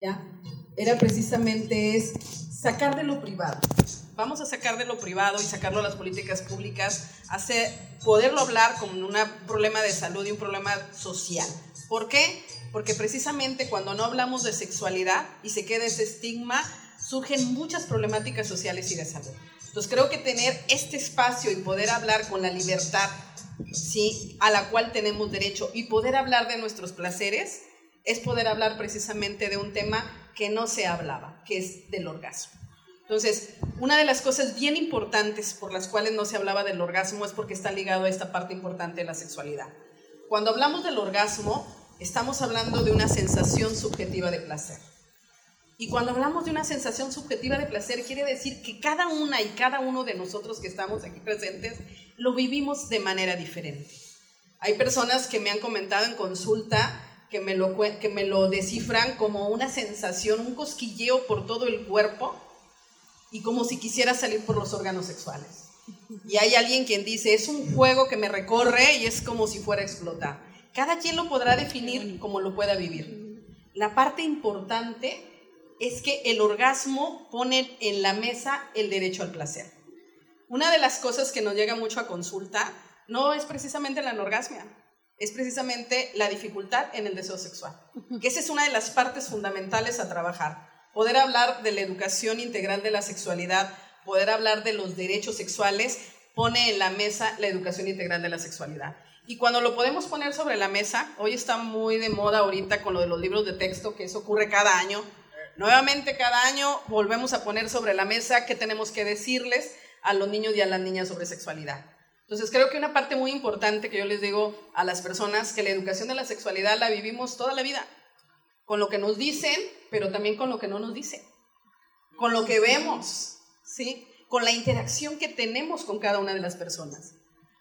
¿ya? Era precisamente es sacar de lo privado. Vamos a sacar de lo privado y sacarlo a las políticas públicas, hacer, poderlo hablar como un problema de salud y un problema social. ¿Por qué? Porque precisamente cuando no hablamos de sexualidad y se queda ese estigma, surgen muchas problemáticas sociales y de salud. Entonces creo que tener este espacio y poder hablar con la libertad, ¿sí? A la cual tenemos derecho y poder hablar de nuestros placeres, es poder hablar precisamente de un tema que no se hablaba, que es del orgasmo. Entonces, una de las cosas bien importantes por las cuales no se hablaba del orgasmo es porque está ligado a esta parte importante de la sexualidad. Cuando hablamos del orgasmo, estamos hablando de una sensación subjetiva de placer. Y cuando hablamos de una sensación subjetiva de placer, quiere decir que cada una y cada uno de nosotros que estamos aquí presentes lo vivimos de manera diferente. Hay personas que me han comentado en consulta que me lo, que me lo descifran como una sensación, un cosquilleo por todo el cuerpo y como si quisiera salir por los órganos sexuales. Y hay alguien quien dice, es un juego que me recorre y es como si fuera a explotar. Cada quien lo podrá definir como lo pueda vivir. La parte importante es que el orgasmo pone en la mesa el derecho al placer. Una de las cosas que nos llega mucho a consulta no es precisamente la anorgasmia, es precisamente la dificultad en el deseo sexual, que esa es una de las partes fundamentales a trabajar. Poder hablar de la educación integral de la sexualidad, poder hablar de los derechos sexuales, pone en la mesa la educación integral de la sexualidad. Y cuando lo podemos poner sobre la mesa, hoy está muy de moda ahorita con lo de los libros de texto, que eso ocurre cada año. Nuevamente cada año volvemos a poner sobre la mesa qué tenemos que decirles a los niños y a las niñas sobre sexualidad. Entonces creo que una parte muy importante que yo les digo a las personas, que la educación de la sexualidad la vivimos toda la vida, con lo que nos dicen, pero también con lo que no nos dicen, con lo que vemos, ¿sí? Con la interacción que tenemos con cada una de las personas.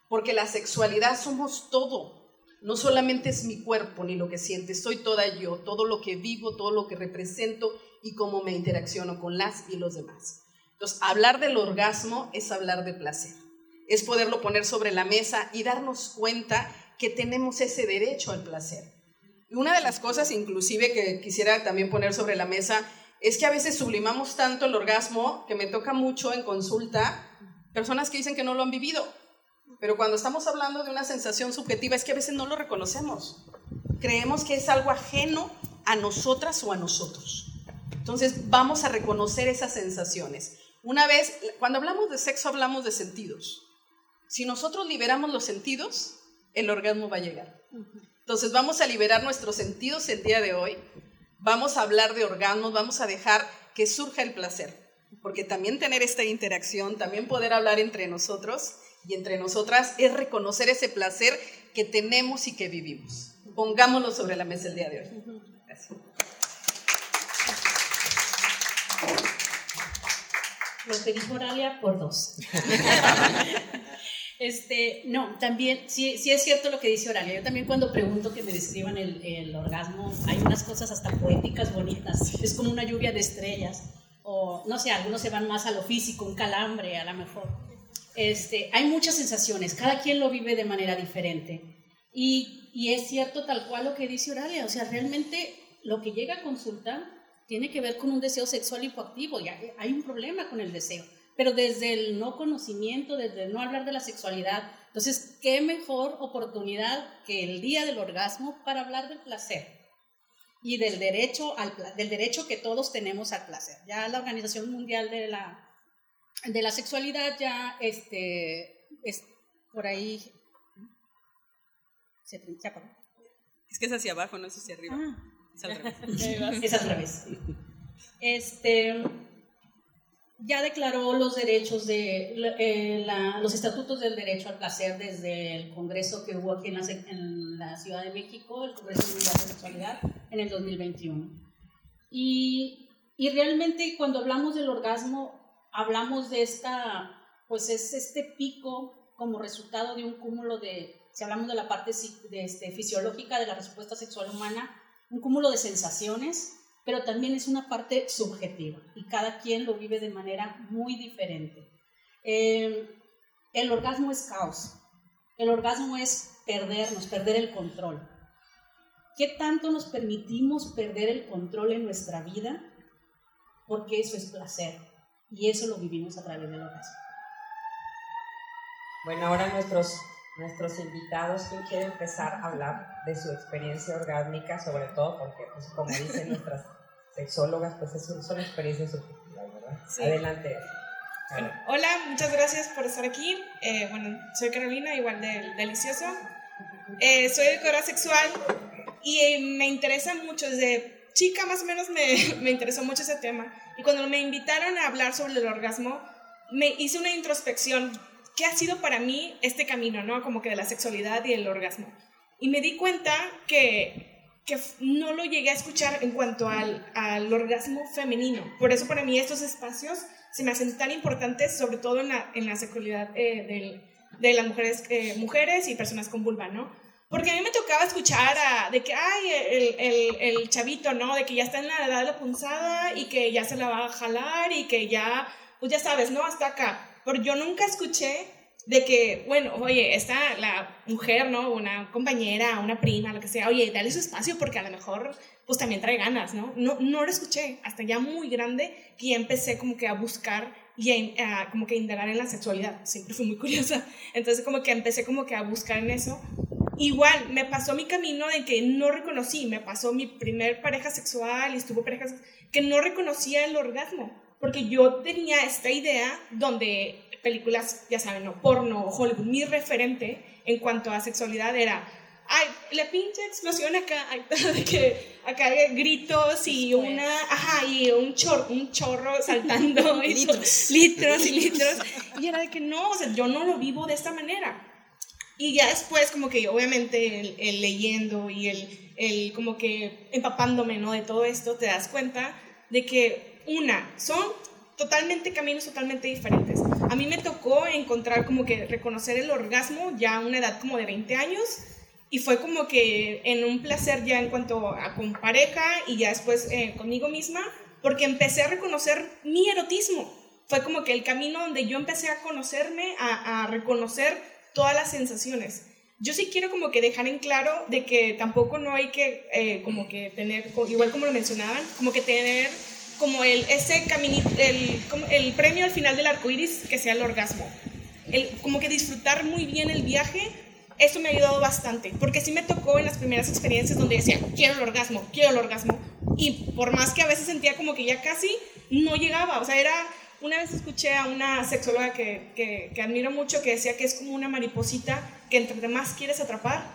Porque la sexualidad somos todo, no solamente es mi cuerpo ni lo que siente, soy toda yo, todo lo que vivo, todo lo que represento y cómo me interacciono con las y los demás. Entonces, hablar del orgasmo es hablar de placer es poderlo poner sobre la mesa y darnos cuenta que tenemos ese derecho al placer. Y una de las cosas inclusive que quisiera también poner sobre la mesa es que a veces sublimamos tanto el orgasmo que me toca mucho en consulta personas que dicen que no lo han vivido. Pero cuando estamos hablando de una sensación subjetiva es que a veces no lo reconocemos. Creemos que es algo ajeno a nosotras o a nosotros. Entonces vamos a reconocer esas sensaciones. Una vez, cuando hablamos de sexo hablamos de sentidos. Si nosotros liberamos los sentidos, el orgasmo va a llegar. Entonces vamos a liberar nuestros sentidos el día de hoy, vamos a hablar de orgasmos, vamos a dejar que surja el placer, porque también tener esta interacción, también poder hablar entre nosotros y entre nosotras es reconocer ese placer que tenemos y que vivimos. Pongámoslo sobre la mesa el día de hoy. Gracias. Lo que dijo Oralia por dos. Este, no, también, sí, sí es cierto lo que dice Oralia. Yo también cuando pregunto que me describan el, el, orgasmo, hay unas cosas hasta poéticas bonitas. Es como una lluvia de estrellas. O, no sé, algunos se van más a lo físico, un calambre a lo mejor. Este, hay muchas sensaciones, cada quien lo vive de manera diferente. Y, y es cierto tal cual lo que dice Oralia. O sea, realmente lo que llega a consulta tiene que ver con un deseo sexual hipoactivo. Y hay un problema con el deseo pero desde el no conocimiento, desde el no hablar de la sexualidad. Entonces, ¿qué mejor oportunidad que el día del orgasmo para hablar del placer? Y del derecho, al, del derecho que todos tenemos al placer. Ya la Organización Mundial de la, de la Sexualidad ya este, es por ahí... Se, Es que es hacia abajo, no es hacia arriba. Ah. Es al revés. es al revés. Este, ya declaró los derechos de eh, los estatutos del derecho al placer desde el congreso que hubo aquí en la, Ciudad de México, el Congreso Mundial de Sexualidad, en el 2021. Y, y, realmente cuando hablamos del orgasmo, hablamos de esta, pues es este pico como resultado de un cúmulo de, si hablamos de la parte de este, fisiológica de la respuesta sexual humana, un cúmulo de sensaciones pero también es una parte subjetiva y cada quien lo vive de manera muy diferente. Eh, el orgasmo es caos, el orgasmo es perdernos, perder el control. ¿Qué tanto nos permitimos perder el control en nuestra vida? Porque eso es placer. Y eso lo vivimos a través del orgasmo. Bueno, ahora nuestros, nuestros invitados, ¿quién quiere empezar a hablar de su experiencia orgásmica? Sobre todo porque, pues, como dicen nuestras sexólogas, pues son experiencias subjetivas, ¿verdad? Adelante. hola, muchas gracias por estar aquí. Eh, bueno, soy Carolina, igual del Delicioso. Eh, soy educadora sexual y eh, me interesa mucho, desde chica más o menos me, me interesó mucho ese tema. Y cuando me invitaron a hablar sobre el orgasmo, me hice una introspección. ¿Qué ha sido para mí este camino, no? Como que de la sexualidad y el orgasmo. Y me di cuenta que, que no lo llegué a escuchar en cuanto al, al orgasmo femenino. Por eso para mí estos espacios se me hacen tan importantes, sobre todo en la, en la sexualidad eh, de las mujeres, eh, mujeres y personas con vulva, ¿no? Porque a mí me tocaba escuchar de que, ay, el, el, el, chavito, ¿no? De que ya está en la edad de la punzada y que ya se la va a jalar y que ya, pues ya sabes, ¿no? Hasta acá. Pero yo nunca escuché de que, bueno, oye, está la mujer, ¿no? Una compañera, una prima, lo que sea, oye, dale su espacio porque a lo mejor, pues también trae ganas, ¿no? No, no lo escuché hasta ya muy grande que ya empecé como que a buscar y a, como que indagar en la sexualidad. Siempre fui muy curiosa. Entonces como que empecé como que a buscar en eso. Igual, me pasó mi camino de que no reconocí, me pasó mi primer pareja sexual y estuvo parejas que no reconocía el orgasmo, porque yo tenía esta idea donde películas, ya saben, no, porno, Hollywood, mi referente en cuanto a sexualidad era ay, la pinche explosión acá, de que acá hay gritos y una, ajá, y un, chor, un chorro saltando, y litros. litros y litros, y era de que no, o sea, yo no lo vivo de esta manera. Y ya después, como que obviamente el, leyendo y el, el, como que empapándome, ¿no? De todo esto, te das cuenta de que, una, son totalmente caminos totalmente diferentes. A mí me tocó encontrar como que reconocer el orgasmo ya a una edad como de 20 años, y fue como que en un placer ya en cuanto a con pareja y ya después eh, conmigo misma, porque empecé a reconocer mi erotismo. Fue como que el camino donde yo empecé a conocerme, a, reconocer todas las sensaciones. Yo sí quiero como que dejar en claro de que tampoco no hay que eh, como que tener, igual como lo mencionaban, como que tener como el, ese caminito, el, el premio al final del arco iris que sea el orgasmo. El, como que disfrutar muy bien el viaje eso me ha ayudado bastante, porque sí me tocó en las primeras experiencias donde decía, quiero el orgasmo, quiero el orgasmo, y por más que a veces sentía como que ya casi no llegaba, o sea, era, una vez escuché a una sexóloga que, que, que admiro mucho que decía que es como una mariposita que entre más quieres atrapar,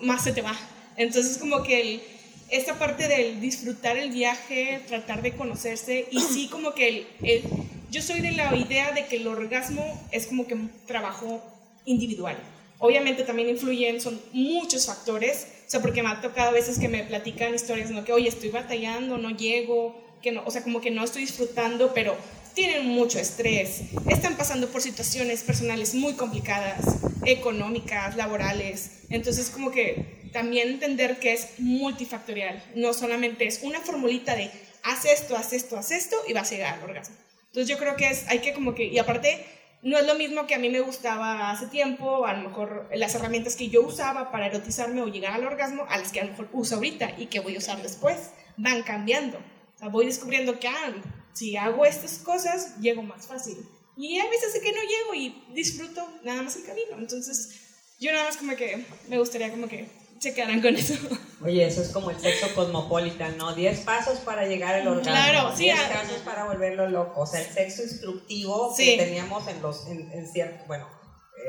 más se te va. Entonces como que el, esta parte del disfrutar el viaje, tratar de conocerse, y sí como que el, yo soy de la idea de que el orgasmo es como que un trabajo individual. Obviamente también influyen, son muchos factores, o sea, porque me ha tocado a veces que me platican historias, ¿no? Que, oye, estoy batallando, no llego, que no, o sea, como que no estoy disfrutando, pero tienen mucho estrés, están pasando por situaciones personales muy complicadas, económicas, laborales, entonces como que también entender que es multifactorial, no solamente es una formulita de haz esto, haz esto, haz esto y vas a llegar al orgasmo. Entonces yo creo que es, hay que como que, y aparte no es lo mismo que a mí me gustaba hace tiempo, a lo mejor las herramientas que yo usaba para erotizarme o llegar al orgasmo, a las que a lo mejor uso ahorita y que voy a usar después, van cambiando. O sea, voy descubriendo que ah, si hago estas cosas, llego más fácil. Y a veces sé que no llego y disfruto nada más el camino. Entonces, yo nada más como que me gustaría como que se quedarán con eso. Oye, eso es como el sexo cosmopolitan, ¿no? Diez pasos para llegar al orgasmo. Claro, sí. Diez pasos para volverlo loco. O sea, el sexo instructivo que teníamos en los, en, cierto, bueno,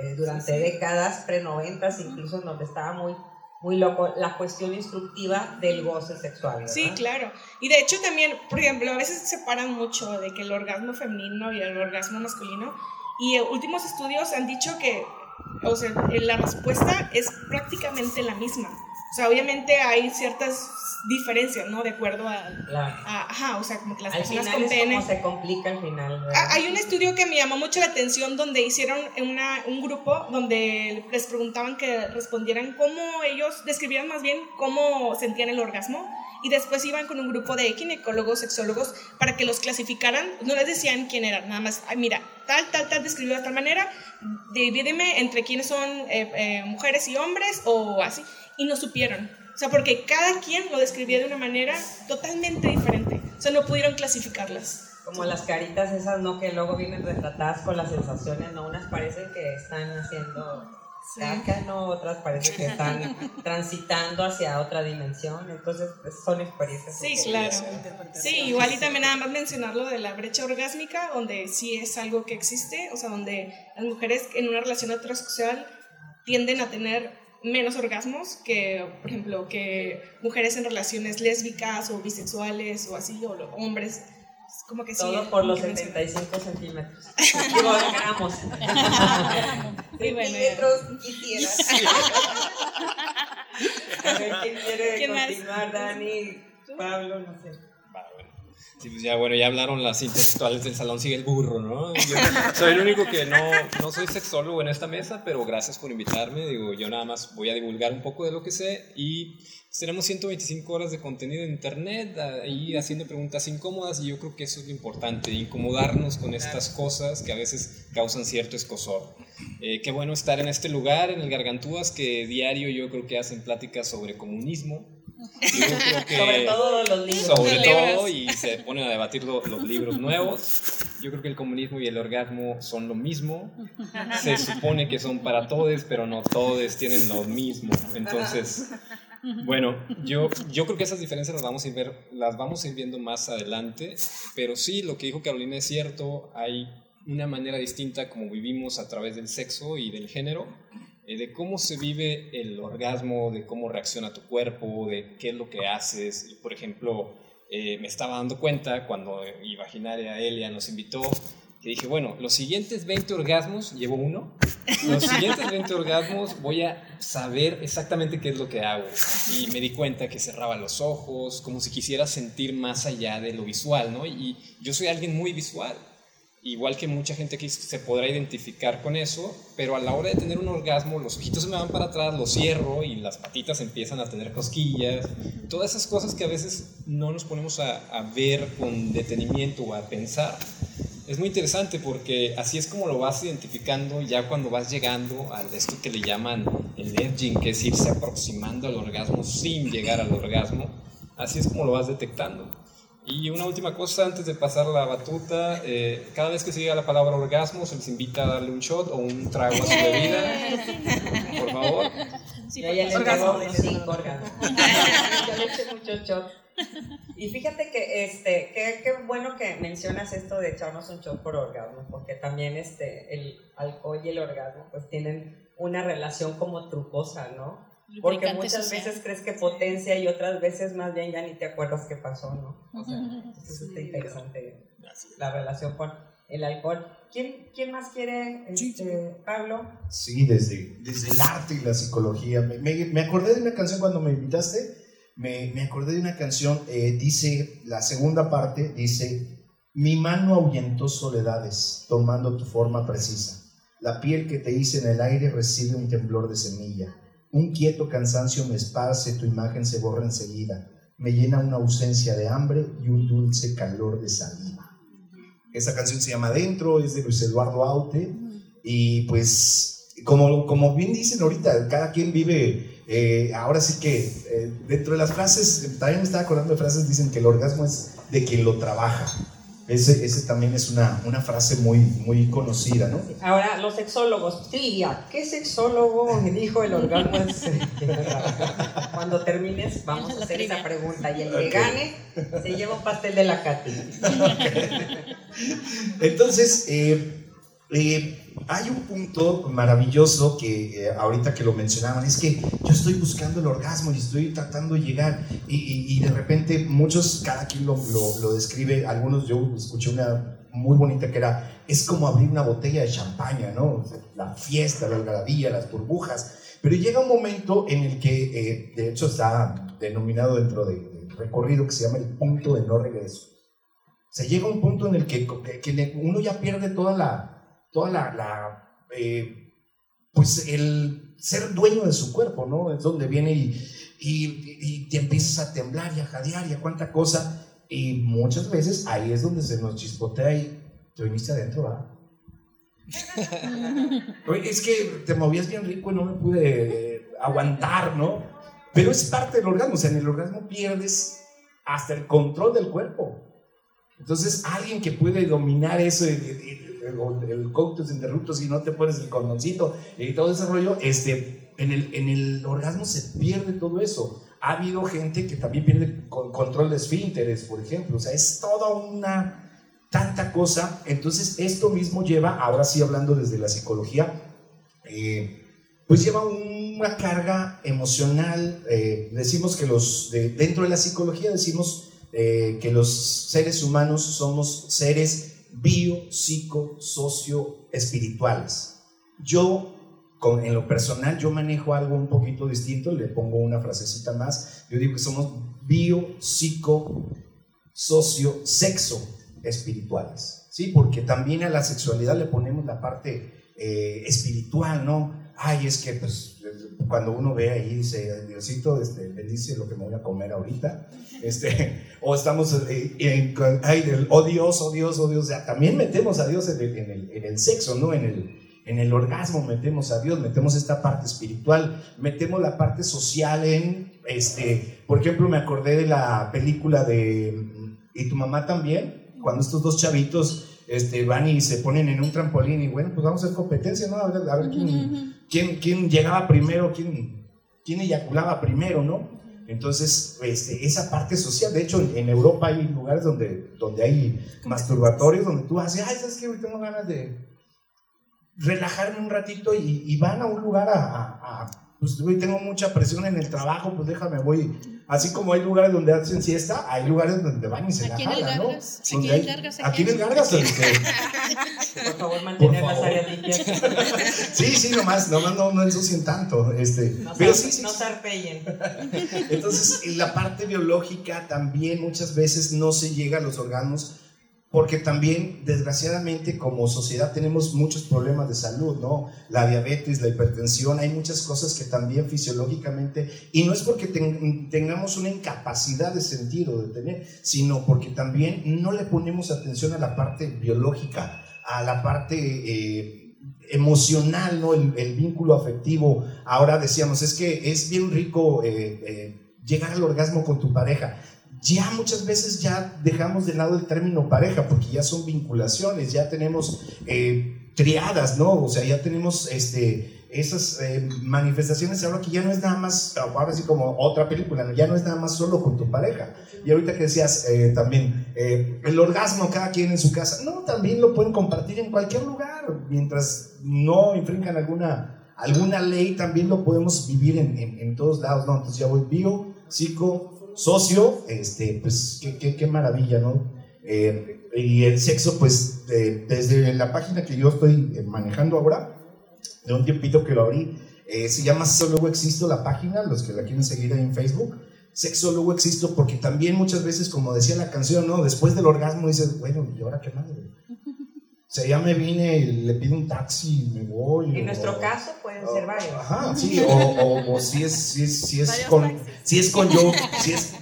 eh, durante décadas, pre-noventas, incluso en donde estaba muy, muy loco, la cuestión instructiva del goce sexual. ¿verdad? Sí, claro. Y de hecho también, por ejemplo, a veces se separan mucho de que el orgasmo femenino y el orgasmo masculino. Y últimos estudios han dicho que o sea, la respuesta es prácticamente la misma. O sea, obviamente hay ciertas diferencias, ¿no? De acuerdo a, ajá, o sea, como que las personas con pene. se complica al final. Hay un estudio que me llamó mucho la atención donde hicieron una, un grupo donde les preguntaban que respondieran cómo ellos describieran más bien cómo sentían el orgasmo y después iban con un grupo de ginecólogos, sexólogos, para que los clasificaran. No les decían quién eran, nada más, mira, tal, tal, tal, describió de tal manera, divídeme entre quiénes son eh, eh, mujeres y hombres o así. Y no supieron. O sea, porque cada quien lo describía de una manera totalmente diferente. O sea, no pudieron clasificarlas. Como las caritas esas, ¿no? Que luego vienen retratadas con las sensaciones, ¿no? Unas parecen que están haciendo caca, ¿no? Otras parecen que están transitando hacia otra dimensión. Entonces, pues, son experiencias. Sí, claro. Sí, igual y también nada más mencionar lo de la brecha orgásmica, donde sí es algo que existe, o sea, donde las mujeres en una relación heterosexual tienden a tener menos orgasmos que, por ejemplo, que mujeres en relaciones lésbicas o bisexuales o así, o hombres como que Todo por los 75 centímetros. Digo, gramos. centímetros y tierras. A ver, ¿quién quiere continuar? Dani, Pablo, no sé. Sí, pues ya, bueno, ya hablaron las intelectuales del salón, sigue el burro, ¿no? Yo soy el único que no, no soy sexólogo en esta mesa, pero gracias por invitarme. Digo, yo nada más voy a divulgar un poco de lo que sé y tenemos 125 horas de contenido en internet, ahí haciendo preguntas incómodas y yo creo que eso es lo importante, incomodarnos con estas cosas que a veces causan cierto escosor. Eh, qué bueno estar en este lugar, en el Gargantúas, que diario yo creo que hacen pláticas sobre comunismo, sobre todo los libros. Sobre todo, y se ponen a debatir los libros nuevos. Yo creo que el comunismo y el orgasmo son lo mismo. Se supone que son para todos, pero no todos tienen lo mismo. Entonces, bueno, yo, yo creo que esas diferencias las vamos, a ir ver, las vamos a ir viendo más adelante. Pero sí, lo que dijo Carolina es cierto. Hay una manera distinta como vivimos a través del sexo y del género eh, de cómo se vive el orgasmo, de cómo reacciona tu cuerpo, de qué es lo que haces. Por ejemplo, eh, me estaba dando cuenta cuando Imaginaria Elia nos invitó, que dije, bueno, los siguientes 20 orgasmos, llevo uno, los siguientes 20 orgasmos voy a saber exactamente qué es lo que hago. Y me di cuenta que cerraba los ojos, como si quisiera sentir más allá de lo visual, ¿no? Y yo soy alguien muy visual igual que mucha gente que se podrá identificar con eso, pero a la hora de tener un orgasmo los ojitos se me van para atrás, lo cierro y las patitas empiezan a tener cosquillas, todas esas cosas que a veces no nos ponemos a, ver con detenimiento o a pensar. Es muy interesante porque así es como lo vas identificando ya cuando vas llegando a esto que le llaman el edging, que es irse aproximando al orgasmo sin llegar al orgasmo. Así es como lo vas detectando. Y una última cosa antes de pasar la batuta, eh, cada vez que se diga la palabra orgasmo se les invita a darle un shot o un trago a su bebida, por favor. Sí, ya, ya le orgasmo, cinco orgasmos. Yo le eché mucho shot. Y fíjate que este, qué, qué bueno que mencionas esto de echarnos un shot por orgasmo, porque también este, el alcohol y el orgasmo pues tienen una relación como trucosa, ¿no? Porque muchas veces crees que potencia y otras veces más bien ya ni te acuerdas qué pasó, ¿no? O sea, es interesante la relación con el alcohol. ¿Quién, quién más quiere, este, Pablo? Sí, desde, desde el arte y la psicología. Me, me, acordé de una canción cuando me invitaste, me, me acordé de una canción, eh, dice, la segunda parte dice, mi mano ahuyentó soledades, tomando tu forma precisa. La piel que te hice en el aire recibe un temblor de semilla un quieto cansancio me esparce, tu imagen se borra enseguida. Me llena una ausencia de hambre y un dulce calor de saliva. Esa canción se llama Dentro, es de Luis Eduardo Aute. Y pues, como, como bien dicen ahorita, cada quien vive, eh, ahora sí que eh, dentro de las frases, también me estaba acordando de frases, dicen que el orgasmo es de quien lo trabaja. Ese, ese también es una, una, frase muy, muy conocida, ¿no? Ahora, los sexólogos, trivia, ¿qué sexólogo me dijo el orgasmo Cuando termines, vamos a hacer esa pregunta. Y el que gane se lleva un pastel de la Katy. Entonces, eh, eh, hay un punto maravilloso que eh, ahorita que lo mencionaban, es que yo estoy buscando el orgasmo y estoy tratando de llegar y, de repente muchos, cada quien lo, lo, describe, algunos yo escuché una muy bonita que era, es como abrir una botella de champaña, ¿no? La fiesta, la algarabía, las burbujas, pero llega un momento en el que, eh, de hecho está denominado dentro del recorrido que se llama el punto de no regreso. Se llega un punto en el que, que uno ya pierde toda la toda la, eh, pues el ser dueño de su cuerpo, ¿no? Es donde viene y, y, te empiezas a temblar y a jadear y a cuánta cosa. Y muchas veces ahí es donde se nos chispotea y te viniste adentro, ¿verdad? es que te movías bien rico y no me pude aguantar, ¿no? Pero es parte del orgasmo, o sea, en el orgasmo pierdes hasta el control del cuerpo. Entonces, alguien que puede dominar eso, el, el, el coctus interruptus, y no te pones el condoncito y todo ese rollo, este, en, el, en el orgasmo se pierde todo eso. Ha habido gente que también pierde control de esfínteres, por ejemplo. O sea, es toda una tanta cosa. Entonces, esto mismo lleva, ahora sí hablando desde la psicología, eh, pues lleva una carga emocional. Eh, decimos que los, dentro de la psicología decimos eh, que los seres humanos somos seres bio, psico, socio, espirituales. Yo en lo personal yo manejo algo un poquito distinto, le pongo una frasecita más, yo digo que somos bio, psico, socio, sexo espirituales, ¿sí? Porque también a la sexualidad le ponemos la parte eh, espiritual, ¿no? Ay, es que pues cuando uno ve ahí dice, Diosito, este, bendice lo que me voy a comer ahorita, este, o estamos eh, en, ay, oh Dios, oh Dios, oh Dios, o sea, también metemos a Dios en el, en el sexo, ¿no? En el, en el orgasmo metemos a Dios, metemos esta parte espiritual, metemos la parte social en, este, por ejemplo, me acordé de la película de ¿Y tu mamá también? Cuando estos dos chavitos este, van y se ponen en un trampolín y bueno, pues vamos a hacer competencia, ¿no? A ver, quién, quién, llegaba primero, quién, quién eyaculaba primero, ¿no? Entonces, este, esa parte social, de hecho, en Europa hay lugares donde, donde hay masturbatorios, donde tú haces, ay, ¿sabes qué? Hoy tengo ganas de, relajarme un ratito y, van a un lugar a, pues hoy tengo mucha presión en el trabajo, pues déjame, voy. Así como hay lugares donde hacen siesta, hay lugares donde van y se la jalan, ¿no? Aquí en el Gargas. Aquí en el Gargas. Por favor, mantener las áreas limpias. sí, sí, nomás, nomás no, no ensucien tanto. Este, no, pero sí, sí, no. Entonces, la parte biológica también muchas veces no se llega a los órganos porque también, desgraciadamente, como sociedad tenemos muchos problemas de salud, ¿no? La diabetes, la hipertensión, hay muchas cosas que también fisiológicamente, y no es porque tengamos una incapacidad de sentido de tener, sino porque también no le ponemos atención a la parte biológica, a la parte... Eh, emocional, ¿no? El, vínculo afectivo. Ahora decíamos, es que es bien rico eh, eh, llegar al orgasmo con tu pareja ya muchas veces ya dejamos de lado el término pareja porque ya son vinculaciones, ya tenemos eh, triadas, ¿no? O sea, ya tenemos este, esas eh, manifestaciones ahora que ya no es nada más, ahora sí como otra película, ya no es nada más solo con tu pareja. Y ahorita que decías eh, también, el orgasmo cada quien en su casa, no, también lo pueden compartir en cualquier lugar, mientras no infringan alguna, alguna ley, también lo podemos vivir en, en todos lados, ¿no? Entonces ya voy bio, psico, socio, este, pues qué, qué, maravilla, ¿no? Eh, y el sexo, pues desde la página que yo estoy eh, manejando ahora, de un tiempito que lo abrí, eh, se llama Sexólogo Existo la página, los que la quieren seguir ahí en Facebook. Sexólogo Existo, porque también muchas veces, como decía la canción, ¿no? Después del orgasmo dices, bueno, ¿y ahora qué más? O sea, ya me vine y le pido un taxi y me voy. En nuestro caso pueden ser varios. Ajá, sí, o, o, si es, si es, si es con, si es con yo, si es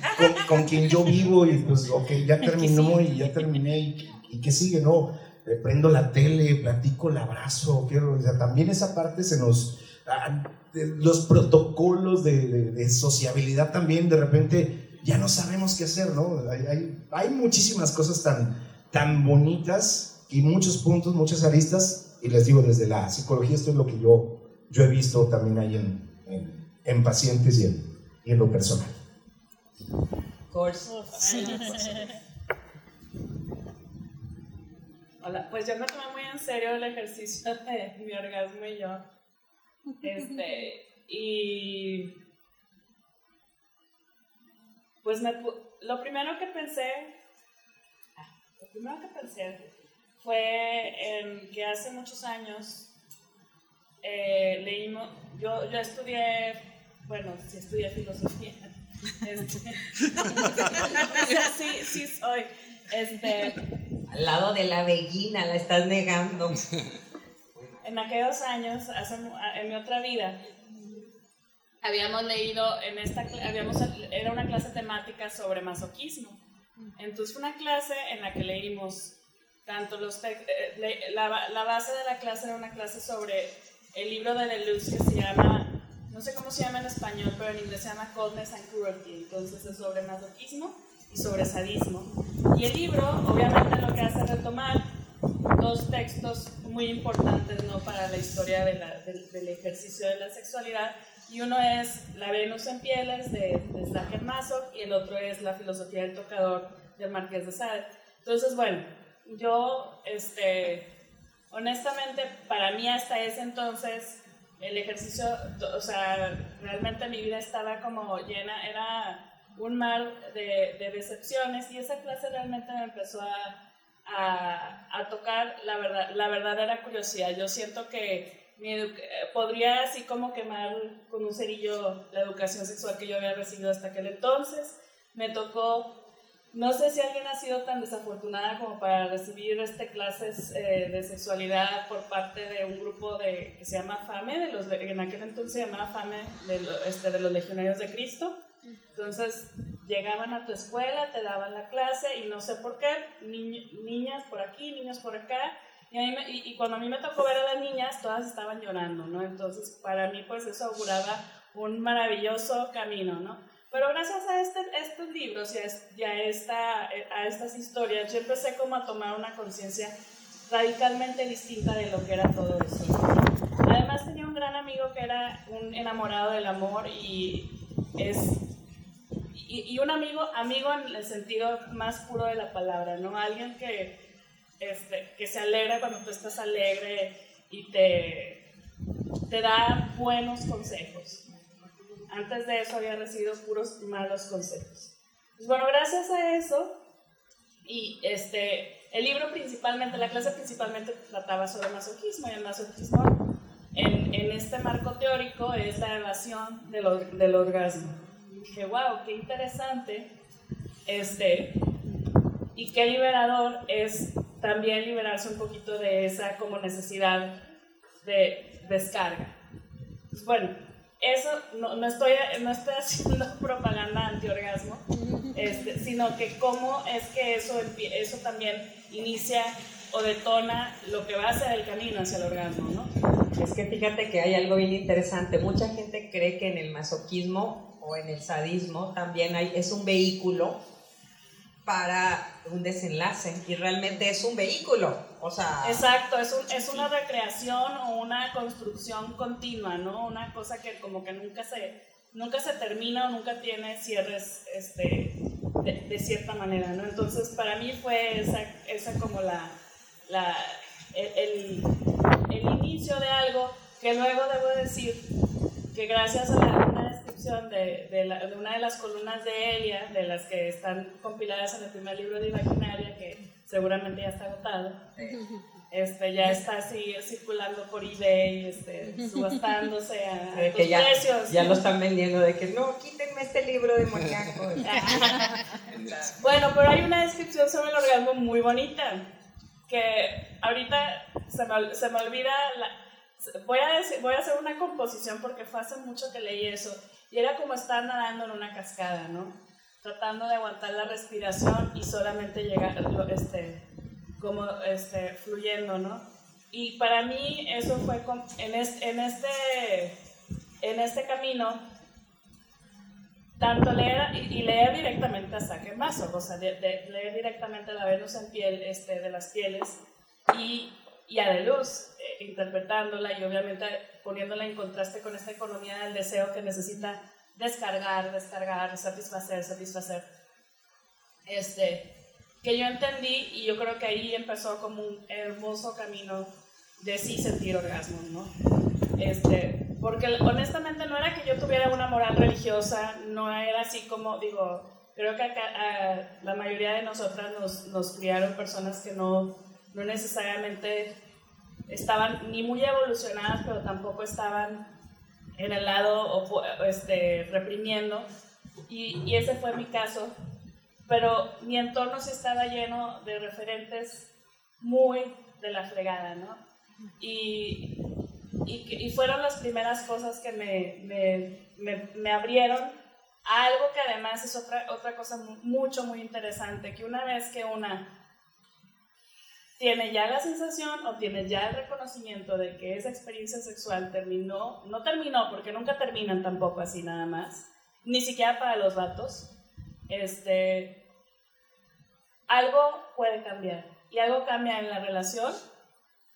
con, quien yo vivo y pues, ok, ya terminó y ya terminé y, y qué sigue, ¿no? Le prendo la tele, platico, el abrazo, quiero, o sea, también esa parte se nos, ah, los protocolos de, de, sociabilidad también, de repente ya no sabemos qué hacer, ¿no? Hay, hay, hay muchísimas cosas tan, tan bonitas y muchos puntos, muchas aristas, y les digo, desde la psicología esto es lo que yo, yo he visto también ahí en, en, pacientes y en, y en, lo personal. Hola, pues yo me tomé muy en serio el ejercicio de mi orgasmo y yo. Este, y pues me, lo primero que pensé, ah, lo primero que pensé fue que hace muchos años eh, leímos, yo, yo estudié, bueno, sí estudié filosofía. Este, sí, sí soy. Este, Al lado de la veguina, la estás negando. En aquellos años, en mi otra vida, habíamos leído en esta, habíamos, era una clase temática sobre masoquismo. Entonces fue una clase en la que leímos tanto los eh, la, la, base de la clase era una clase sobre el libro de Deleuze que se llama no sé cómo se llama en español, pero en inglés se llama Coldness and Cruelty, entonces es sobre masoquismo y sobre sadismo. Y el libro, obviamente, lo que hace es retomar dos textos muy importantes ¿no? para la historia de la, del ejercicio de la sexualidad. Y uno es La Venus en Pieles de, de Slacker y el otro es La Filosofía del Tocador del Marqués de Sade. Entonces, bueno, yo, este, honestamente, para mí hasta ese entonces, el ejercicio, o sea, realmente mi vida estaba como llena, era un mar de, de decepciones y esa clase realmente me empezó a a, tocar la, verdad, la verdadera curiosidad. Yo siento que podría así como quemar con un cerillo la educación sexual que yo había recibido hasta aquel entonces. Me tocó, no sé si alguien ha sido tan desafortunada como para recibir este clases eh, de sexualidad por parte de un grupo de, que se llama FAME, de los, en aquel entonces se llamaba FAME de, este, los Legionarios de Cristo. Entonces, llegaban a tu escuela, te daban la clase y no sé por qué, niñas por aquí, niños por acá. Y, y, cuando a mí me tocó ver a las niñas, todas estaban llorando, ¿no? Entonces, para mí, pues eso auguraba un maravilloso camino, ¿no? Pero gracias a este, estos libros y a, esta, a estas historias, yo empecé como a tomar una conciencia radicalmente distinta de lo que era todo eso. Además tenía un gran amigo que era un enamorado del amor y es y, un amigo, amigo en el sentido más puro de la palabra, ¿no? Alguien que, este, que se alegra cuando tú estás alegre y te, te da buenos consejos. Antes de eso había recibido puros malos consejos. Pues bueno, gracias a eso, y este, el libro principalmente, la clase principalmente trataba sobre masoquismo, y el masoquismo en, en este marco teórico es la evasión del, del orgasmo dije, wow, qué interesante. Este, y qué liberador es también liberarse un poquito de esa como necesidad de descarga. Pues bueno, eso no, no, estoy, no estoy haciendo propaganda anti-orgasmo, este, sino que cómo es que eso, eso también inicia o detona lo que va a ser el camino hacia el orgasmo, ¿no? Es que fíjate que hay algo bien interesante. Mucha gente cree que en el masoquismo o en el sadismo también hay, es un vehículo para un desenlace y realmente es un vehículo, o sea... Exacto, es, un, es una recreación o una construcción continua, ¿no? Una cosa que como que nunca se, nunca se termina o nunca tiene cierres este, de, cierta manera, ¿no? Entonces para mí fue esa, esa como la, la el, el, inicio de algo que luego debo decir que gracias a la, de, de, una de las columnas de Elia, de las que están compiladas en el primer libro de Imaginaria, que seguramente ya está agotado. Este, ya está así circulando por eBay, este, subastándose a, que ya, precios. Ya lo están vendiendo de que no, quítenme este libro de Moñaco. bueno, pero hay una descripción sobre el orgasmo muy bonita, que ahorita se me, se me olvida, voy, a decir, voy a hacer una composición porque fue hace mucho que leí eso, y era como estar nadando en una cascada, ¿no? Tratando de aguantar la respiración y solamente llegar, este, como este, fluyendo, ¿no? Y para mí eso fue en, este, en, este, en este camino, tanto leer y, leer directamente a Saque Maso, o sea, leer directamente a la Venus en piel este, de las pieles y, y a De Luz, eh, interpretándola y obviamente poniéndola en contraste con esta economía del deseo que necesita descargar, descargar, satisfacer, satisfacer. Este, que yo entendí y yo creo que ahí empezó como un hermoso camino de sí sentir orgasmo, ¿no? Este, porque honestamente no era que yo tuviera una moral religiosa, no era así como, digo, creo que acá, la mayoría de nosotras nos, nos criaron personas que no, no necesariamente estaban ni muy evolucionadas, pero tampoco estaban en el lado este, reprimiendo. Y, y, ese fue mi caso. Pero mi entorno sí estaba lleno de referentes muy de la fregada, ¿no? Y, y, fueron las primeras cosas que me, me, me, abrieron algo que además es otra, otra cosa mucho, muy interesante, que una vez que una tiene ya la sensación o tiene ya el reconocimiento de que esa experiencia sexual terminó, no terminó porque nunca terminan tampoco así nada más, ni siquiera para los vatos, este, algo puede cambiar y algo cambia en la relación,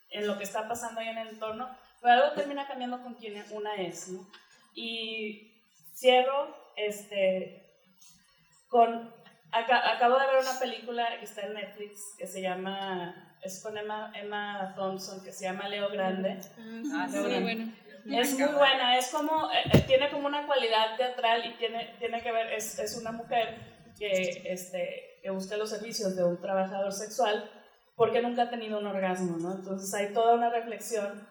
en lo que está pasando ahí en el entorno, pero algo termina cambiando con quien una es, ¿no? Y cierro este, con, acabo de ver una película que está en Netflix que se llama, es con Emma, Emma Thompson, que se llama Leo Grande. Ah, sí, bueno. Es muy buena, es como, eh, eh, tiene como una cualidad teatral y tiene, tiene que ver, es, es una mujer que, este, que busca los servicios de un trabajador sexual porque nunca ha tenido un orgasmo, ¿no? Entonces hay toda una reflexión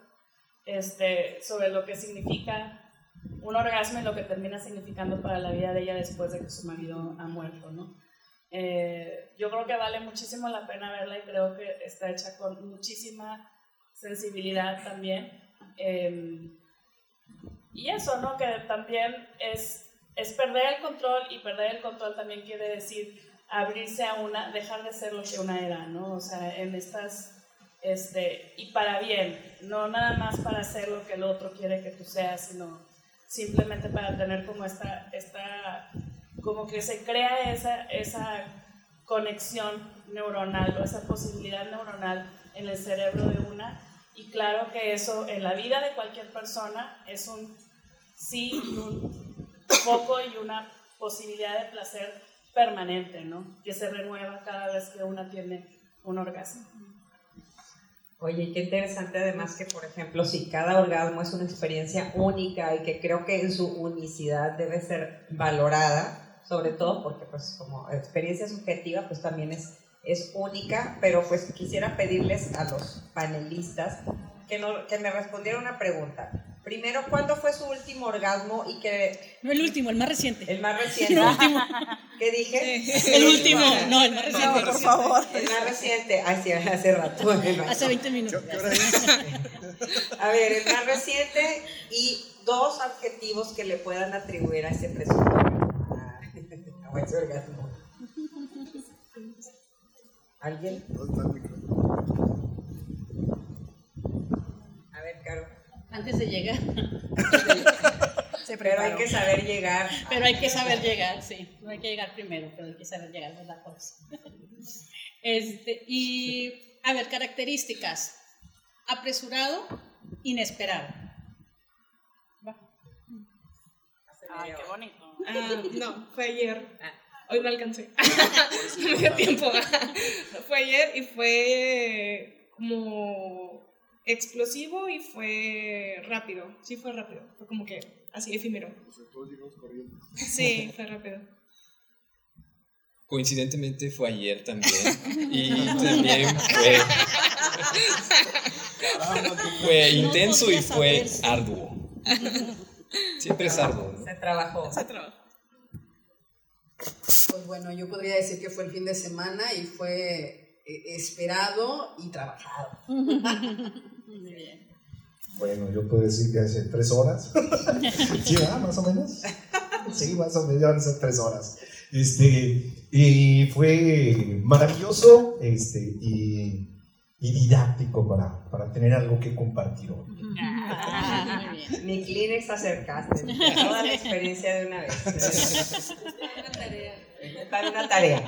este, sobre lo que significa un orgasmo y lo que termina significando para la vida de ella después de que su marido ha muerto, ¿no? Eh, yo creo que vale muchísimo la pena verla y creo que está hecha con muchísima sensibilidad también. Em, y eso, ¿no? Que también es, es perder el control y perder el control también quiere decir abrirse a una, dejar de ser lo que una era, ¿no? O sea, en estas, este, y para bien, no nada más para hacer lo que el otro quiere que tú seas, sino simplemente para tener como esta, esta como que se crea esa, esa conexión neuronal o esa posibilidad neuronal en el cerebro de una. Y claro que eso en la vida de cualquier persona es un sí y un foco y una posibilidad de placer permanente, ¿no? Que se renueva cada vez que una tiene un orgasmo. Oye, qué interesante además que, por ejemplo, si cada orgasmo es una experiencia única y que creo que en su unicidad debe ser valorada, sobre todo porque pues como experiencia subjetiva pues también es, es única, pero pues quisiera pedirles a los panelistas que, no, que me respondieran una pregunta. Primero, ¿cuándo fue su último orgasmo y que... No, el último, el más reciente. El más reciente. El último. ¿Qué dije? El último, no, el más reciente. por favor. El más reciente. Hace, hace rato. Hace 20 minutos. A ver, el más reciente y dos adjetivos que le puedan atribuir a ese presunto ese orgasmo. ¿Alguien? A ver, Caro. Antes de llegar. pero hay que saber llegar. Pero hay que saber llegar, sí. No hay que llegar primero, pero hay que saber llegar, es la cosa. Este, y, a ver, características. Apresurado, inesperado. Ay, qué bonito. Ah, no, fue ayer. Ah. Hoy no alcancé. no me dio tiempo. fue ayer y fue como explosivo y fue rápido. Sí, fue rápido. Fue como que así efímero. Sí, fue rápido. Coincidentemente fue ayer también. y también fue. fue intenso y fue arduo. Siempre es arduo. Se trabajó. Se trabajó. Pues bueno, yo podría decir que fue el fin de semana y fue eh, esperado y trabajado. Bueno, yo puedo decir que hace tres horas. ¿Sí, va? Más o menos. Sí, más o menos hace tres horas. Este, y fue maravilloso este, y, y didáctico para, para, tener algo que compartir hoy. Mi Kleenex acercaste, toda la experiencia de una vez. Para una tarea.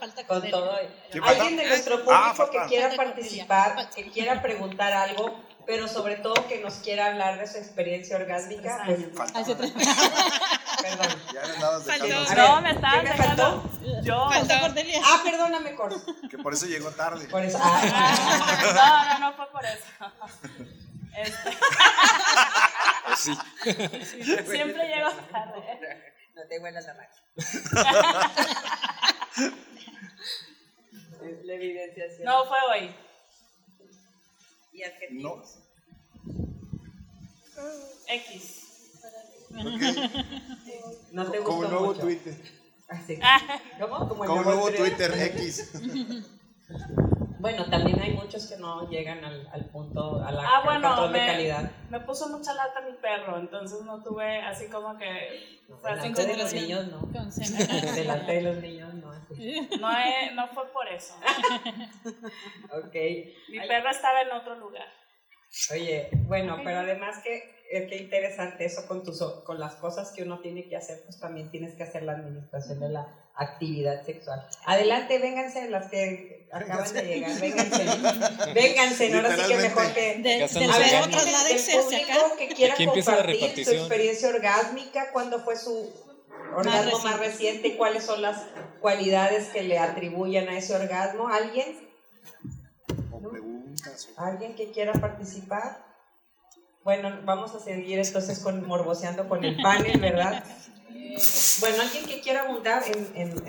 Falta con todo. Alguien de nuestro ah, público que quiera participar, que quiera preguntar algo, pero sobre todo que nos quiera hablar de su experiencia orgásmica. Pues, Perdón. Ya no, me estaba ¿Qué me faltó? Yo. Ah, perdóname, Cor. Que por eso llegó tarde. Por eso. Ah. no, no, no fue por eso. Este. Sí. Siempre llego tarde. No te huelas la máquina. la evidenciación. No, fue hoy. ¿Y adjetivos? No. X. No te Como nuevo mucho. Twitter. Así. ¿Cómo? Como el Como nuevo nuevo Twitter. Twitter X. Bueno, también hay muchos que no llegan al, al punto, a la ah, bueno, control me, de calidad. Me puso mucha lata mi perro, entonces no tuve así como que... No, delante de los niños no. delante de los niños no. No, no fue por eso. ok. Mi perro estaba en otro lugar. Oye, bueno, pero además que qué interesante eso con, tus, con las cosas que uno tiene que hacer, pues también tienes que hacer la administración de la actividad sexual. Adelante, vénganse las que acaban de llegar, vénganse, vénganse, ahora sí que mejor que... De, de, a ver, que quiera compartir su experiencia orgásmica, cuándo fue su orgasmo más reciente cuáles son las cualidades que le atribuyen a ese orgasmo, ¿alguien? ¿Alguien que quiera participar? Bueno, vamos a seguir entonces con morboseando con el panel, ¿verdad? Bueno, alguien que quiera abundar en, en,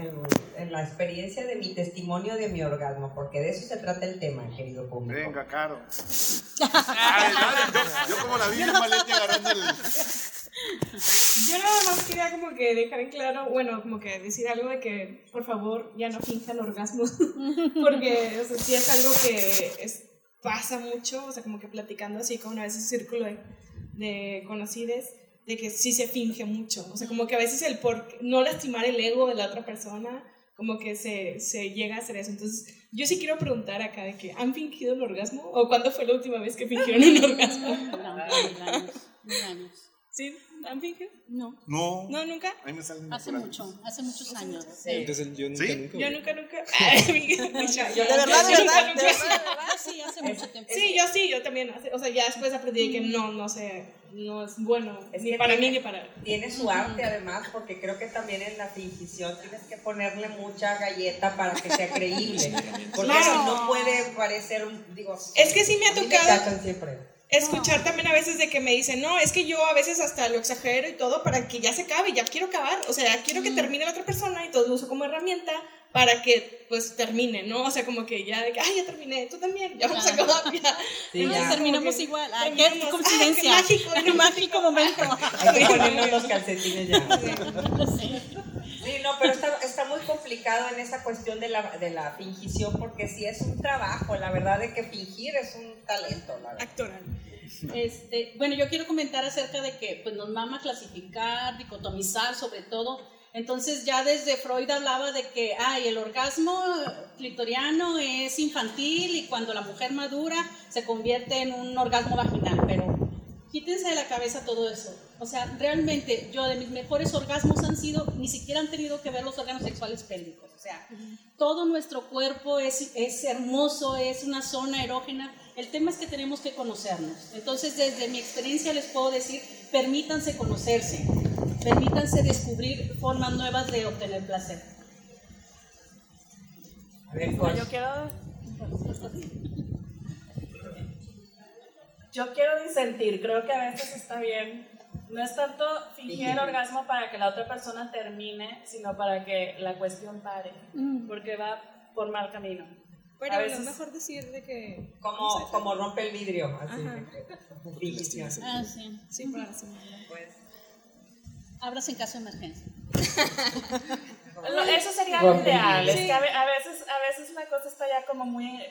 en, la experiencia de mi testimonio de mi orgasmo, porque de eso se trata el tema, querido público. Venga, Caro. yo, como la vi Maletia agarrando el... Yo nada más quería como que dejar en claro, bueno, como que decir algo de que por favor ya no finjan orgasmos, porque o sea, sí es algo que es, pasa mucho, o sea, como que platicando así como una vez ese círculo de, de conocides, de que sí se finge mucho, o sea, como que a veces el por no lastimar el ego de la otra persona, como que se, se llega a hacer eso. Entonces, yo sí quiero preguntar acá de que, ¿han fingido el orgasmo? ¿O cuándo fue la última vez que fingieron un orgasmo? ¿Sí? ¿Han fingido? No. No. ¿No, nunca? hace mucho, hace muchos años. Sí. Entonces, yo nunca, nunca. Yo nunca, nunca. de verdad, de verdad. Sí, hace mucho tiempo. Sí, yo sí, yo también. O sea, ya después aprendí que no, no sé, no es bueno. Es ni para mí ni para. Tiene su arte además, porque creo que también en la fingición tienes que ponerle mucha galleta para que sea creíble. Porque claro. si no puede parecer un. Digo, es que sí me ha tocado. siempre escuchar también a veces de que me dicen, no, es que yo a veces hasta lo exagero y todo para que ya se acabe, ya quiero acabar, o sea, quiero que termine la otra persona y todo lo uso como herramienta para que pues termine, ¿no? O sea, como que ya de que, ay, ya terminé, tú también, ya vamos a acabar, ya. Sí, ya. terminamos igual, ay, qué coincidencia, qué mágico, qué mágico momento. Hay que ponernos los calcetines ya. Sí. Sí, no, pero está, muy complicado en esa cuestión de la, de la fingición, porque sí es un trabajo, la verdad de que fingir es un talento. La Actoral. Este, bueno, yo quiero comentar acerca de que pues, nos mama clasificar, dicotomizar sobre todo. Entonces ya desde Freud hablaba de que ay, el orgasmo clitoriano es infantil y cuando la mujer madura se convierte en un orgasmo vaginal, pero quítense de la cabeza todo eso. O sea, realmente yo de mis mejores orgasmos han sido, ni siquiera han tenido que ver los órganos sexuales pélvicos. O sea, todo nuestro cuerpo es, es hermoso, es una zona erógena. El tema es que tenemos que conocernos. Entonces, desde mi experiencia les puedo decir, permítanse conocerse, permítanse descubrir formas nuevas de obtener placer. A ver, yo quiero yo quiero disentir, creo que a veces está bien. No es tanto fingir el orgasmo para que la otra persona termine, sino para que la cuestión pare, mm. porque va por mal camino. Pero a veces, mejor decir de que... Como, como rompe el vidrio, así. Ah, sí. Sí, para sí. Pues. Abras en caso de emergencia. Eso sería lo ideal. Es que a veces, a veces la cosa está ya como muy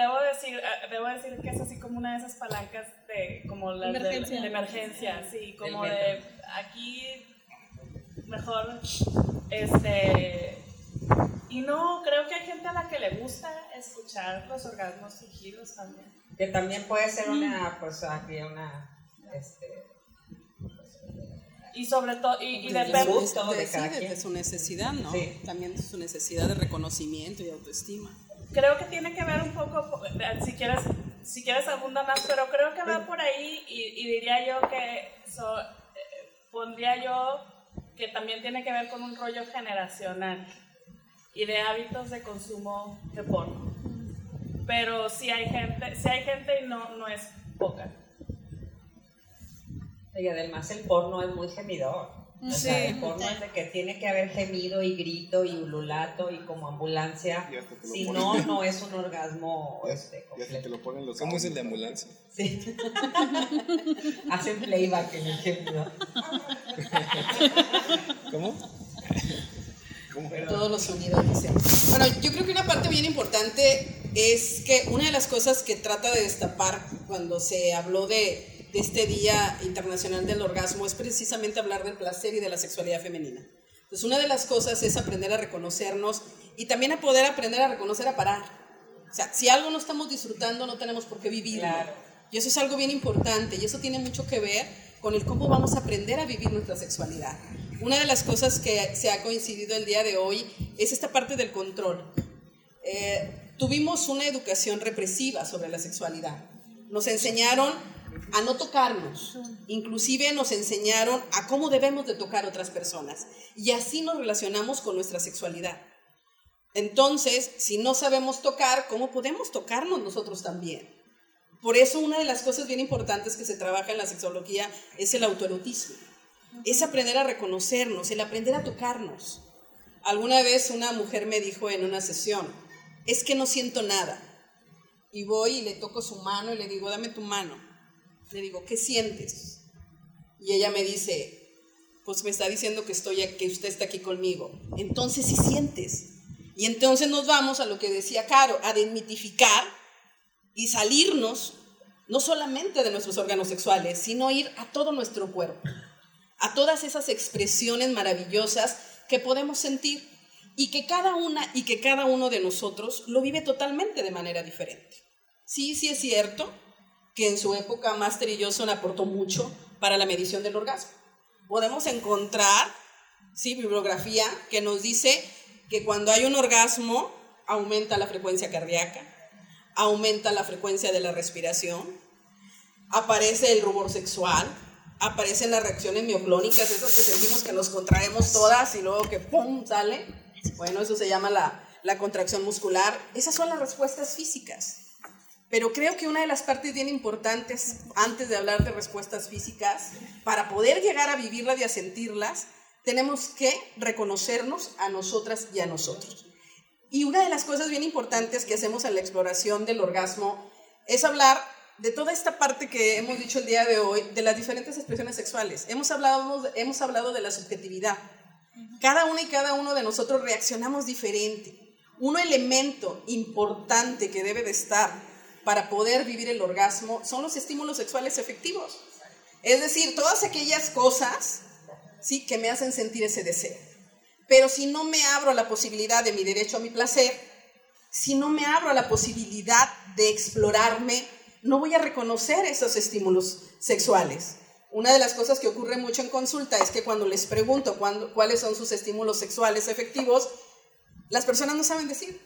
Debo decir, eh, debo decir que es así como una de esas palancas de, como las emergencia. De, emergencia, sí, como de aquí mejor, este, y no, creo que hay gente a la que le gusta escuchar los orgasmos fingidos también. Que también puede ser una, pues aquí una, este, y sobre todo, y, y depende de, de, su necesidad, ¿no? Sí. También de su necesidad de reconocimiento y autoestima creo que tiene que ver un poco, si quieres, si quieres abunda más, pero creo que va por ahí y, diría yo que so, eh, pondría yo que también tiene que ver con un rollo generacional y de hábitos de consumo de porno. Pero si hay gente, si hay gente y no, no es poca. Y además el porno es muy gemidor. O sea, porno es de que tiene que haber gemido y grito y ululato y como ambulancia. Si no, no es un orgasmo este, completo. Te lo ¿Cómo es el de ambulancia? Sí. Hacen playback en el gemido. ¿Cómo? ¿Cómo? Todos los sonidos. Bueno, yo creo que una parte bien importante es que una de las cosas que trata de destapar cuando se habló de, de este Día Internacional del Orgasmo es precisamente hablar del placer y de la sexualidad femenina. Entonces, una de las cosas es aprender a reconocernos y también a poder aprender a reconocer a parar. O sea, si algo no estamos disfrutando, no tenemos por qué vivirlo. Y eso es algo bien importante y eso tiene mucho que ver con el cómo vamos a aprender a vivir nuestra sexualidad. Una de las cosas que se ha coincidido el día de hoy es esta parte del control. Eh, tuvimos una educación represiva sobre la sexualidad. Nos enseñaron a no tocarnos. Inclusive nos enseñaron a cómo debemos de tocar a otras personas. Y así nos relacionamos con nuestra sexualidad. Entonces, si no sabemos tocar, ¿cómo podemos tocarnos nosotros también? Por eso una de las cosas bien importantes que se trabaja en la sexología es el autoerotismo. Es aprender a reconocernos, el aprender a tocarnos. Alguna vez una mujer me dijo en una sesión, es que no siento nada. Y voy y le toco su mano y le digo, dame tu mano. Le digo, ¿qué sientes? Y ella me dice, pues me está diciendo que, estoy, que usted está aquí conmigo. Entonces sí sientes. Y entonces nos vamos a lo que decía Caro, a desmitificar y salirnos no solamente de nuestros órganos sexuales, sino ir a todo nuestro cuerpo, a todas esas expresiones maravillosas que podemos sentir y que cada una y que cada uno de nosotros lo vive totalmente de manera diferente. Sí, sí es cierto que en su época Master y Johnson aportó mucho para la medición del orgasmo. Podemos encontrar, sí, bibliografía que nos dice que cuando hay un orgasmo aumenta la frecuencia cardíaca, aumenta la frecuencia de la respiración, aparece el rubor sexual, aparecen las reacciones mioclónicas, esas que sentimos que nos contraemos todas y luego que ¡pum! sale. Bueno, eso se llama la, la contracción muscular. Esas son las respuestas físicas. Pero creo que una de las partes bien importantes, antes de hablar de respuestas físicas, para poder llegar a vivirlas y a sentirlas, tenemos que reconocernos a nosotras y a nosotros. Y una de las cosas bien importantes que hacemos en la exploración del orgasmo es hablar de toda esta parte que hemos dicho el día de hoy, de las diferentes expresiones sexuales. Hemos hablado, hemos hablado de la subjetividad. Cada uno y cada uno de nosotros reaccionamos diferente. Un elemento importante que debe de estar para poder vivir el orgasmo son los estímulos sexuales efectivos. Es decir, todas aquellas cosas ¿sí? que me hacen sentir ese deseo. Pero si no me abro a la posibilidad de mi derecho a mi placer, si no me abro a la posibilidad de explorarme, no voy a reconocer esos estímulos sexuales. Una de las cosas que ocurre mucho en consulta es que cuando les pregunto cuáles son sus estímulos sexuales efectivos, las personas no saben decir.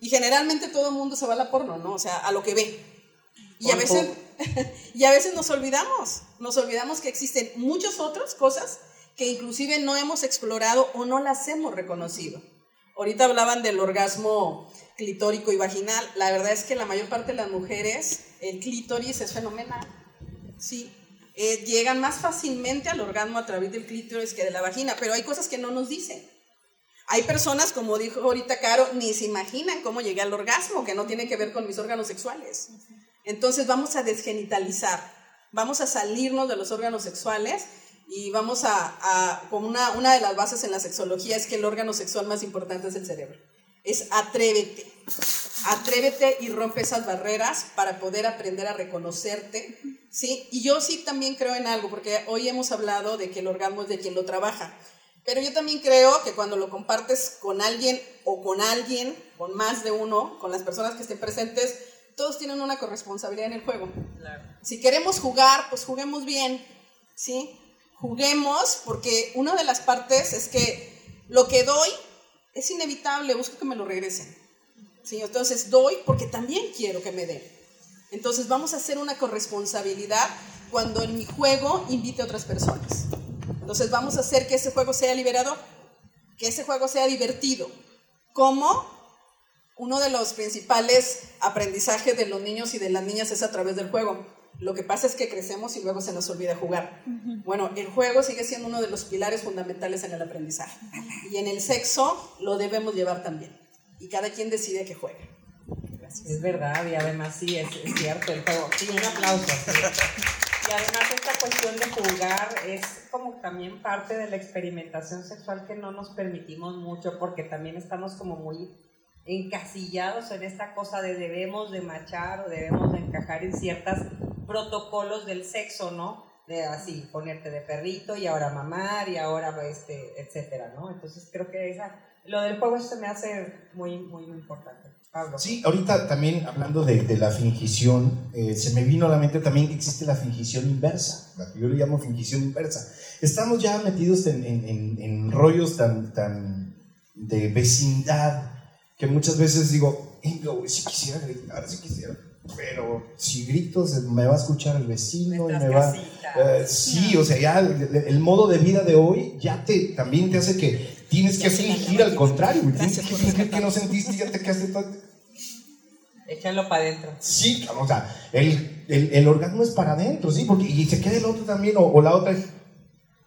Y generalmente todo el mundo se va a la porno, ¿no? O sea, a lo que ve. Y a, veces, y a veces nos olvidamos, nos olvidamos que existen muchas otras cosas que inclusive no hemos explorado o no las hemos reconocido. Ahorita hablaban del orgasmo clitórico y vaginal. La verdad es que la mayor parte de las mujeres, el clítoris es fenomenal. Sí, eh, llegan más fácilmente al orgasmo a través del clítoris que de la vagina, pero hay cosas que no nos dicen. Hay personas, como dijo ahorita Caro, ni se imaginan cómo llegué al orgasmo, que no tiene que ver con mis órganos sexuales. Entonces vamos a desgenitalizar, vamos a salirnos de los órganos sexuales y vamos a, como una, una de las bases en la sexología es que el órgano sexual más importante es el cerebro. Es atrévete, atrévete y rompe esas barreras para poder aprender a reconocerte, ¿sí? Y yo sí también creo en algo, porque hoy hemos hablado de que el orgasmo es de quien lo trabaja. Pero yo también creo que cuando lo compartes con alguien o con alguien, con más de uno, con las personas que estén presentes, todos tienen una corresponsabilidad en el juego. Si queremos jugar, pues juguemos bien, ¿sí? Juguemos porque una de las partes es que lo que doy es inevitable, busco que me lo regresen. ¿sí? Entonces doy porque también quiero que me den. Entonces vamos a hacer una corresponsabilidad cuando en mi juego invite a otras personas. Entonces vamos a hacer que ese juego sea liberador, que ese juego sea divertido. ¿Cómo? Uno de los principales aprendizajes de los niños y de las niñas es a través del juego. Lo que pasa es que crecemos y luego se nos olvida jugar. Bueno, el juego sigue siendo uno de los pilares fundamentales en el aprendizaje. Y en el sexo lo debemos llevar también. Y cada quien decide que juega. Es verdad, y además sí, es, cierto el juego. Sí, un aplauso. Y además esta cuestión de jugar es como también parte de la experimentación sexual que no nos permitimos mucho porque también estamos como muy encasillados en esta cosa de debemos de machar o debemos de encajar en ciertos protocolos del sexo, ¿no? De así, ponerte de perrito y ahora mamar y ahora, este, etcétera, ¿no? Entonces creo que esa, lo del juego se me hace muy, muy, importante. Sí, ahorita también hablando de, de la fingición, eh, se me vino a la mente también que existe la fingición inversa, la que yo le llamo fingición inversa. Estamos ya metidos en, en, en rollos tan, tan de vecindad que muchas veces digo, si quisiera gritar, si quisiera, pero si grito me va a escuchar el vecino y me va... Uh, sí, o sea, ya el, modo de vida de hoy ya te, también te hace que tienes que fingir al contrario, tienes que fingir que no sentiste y ya te quedaste todo... Échalo para adentro. Sí, o sea, el, el, el, orgasmo es para adentro, sí, porque y se queda el otro también, o, o la otra,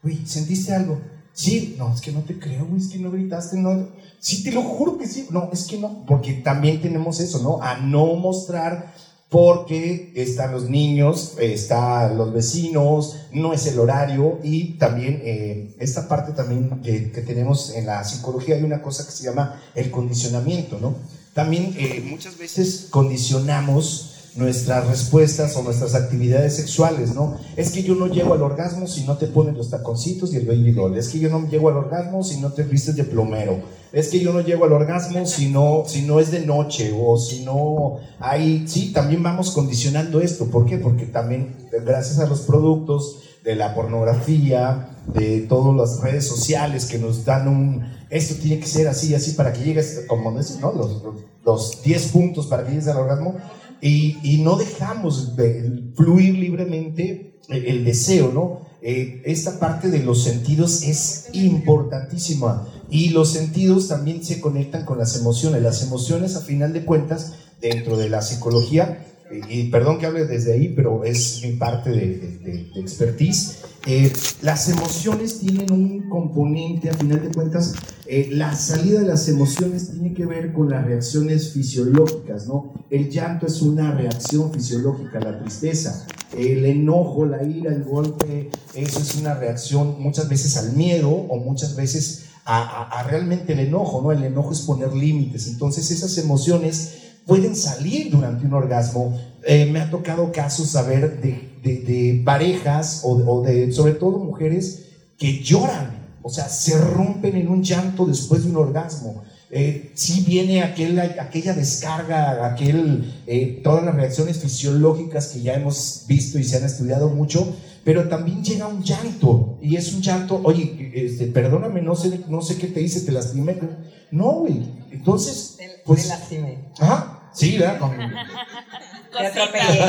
uy, ¿sentiste algo? Sí, no, es que no te creo, güey, es que no gritaste, no. Sí, te lo juro que sí. No, es que no, porque también tenemos eso, ¿no? A no mostrar porque están los niños, están los vecinos, no es el horario y también eh, esta parte también que, que, tenemos en la psicología hay una cosa que se llama el condicionamiento, ¿no? También eh, muchas veces condicionamos nuestras respuestas o nuestras actividades sexuales, ¿no? Es que yo no llego al orgasmo si no te pones los taconcitos y el baby doll. Es que yo no llego al orgasmo si no te vistes de plomero. Es que yo no llego al orgasmo si no, si no es de noche o si no hay... Sí, también vamos condicionando esto. ¿Por qué? Porque también gracias a los productos de la pornografía, de todas las redes sociales que nos dan un... Esto tiene que ser así, así para que llegues, como decís, ¿no? Los, los 10 puntos para que llegues al orgasmo y, no dejamos de fluir libremente el, deseo, ¿no? Eh, esta parte de los sentidos es importantísima y los sentidos también se conectan con las emociones. Las emociones, a final de cuentas, dentro de la psicología, y perdón que hable desde ahí, pero es mi parte de, expertise. Eh, las emociones tienen un componente, a final de cuentas, eh, la salida de las emociones tiene que ver con las reacciones fisiológicas, ¿no? El llanto es una reacción fisiológica, la tristeza, el enojo, la ira, el golpe, eso es una reacción muchas veces al miedo o muchas veces a, a realmente el enojo, ¿no? El enojo es poner límites, entonces esas emociones pueden salir durante un orgasmo. Eh, me ha tocado casos saber de, de, parejas o, de, sobre todo mujeres que lloran, o sea, se rompen en un llanto después de un orgasmo. Eh, sí viene aquel, aquella descarga, aquel, eh, todas las reacciones fisiológicas que ya hemos visto y se han estudiado mucho, pero también llega un llanto, y es un llanto, oye, este, perdóname, no sé, no sé qué te hice, te lastimé. No, güey, entonces... Pues, lastimé. Ajá, Sí, ¿verdad? Con... Te atropellé.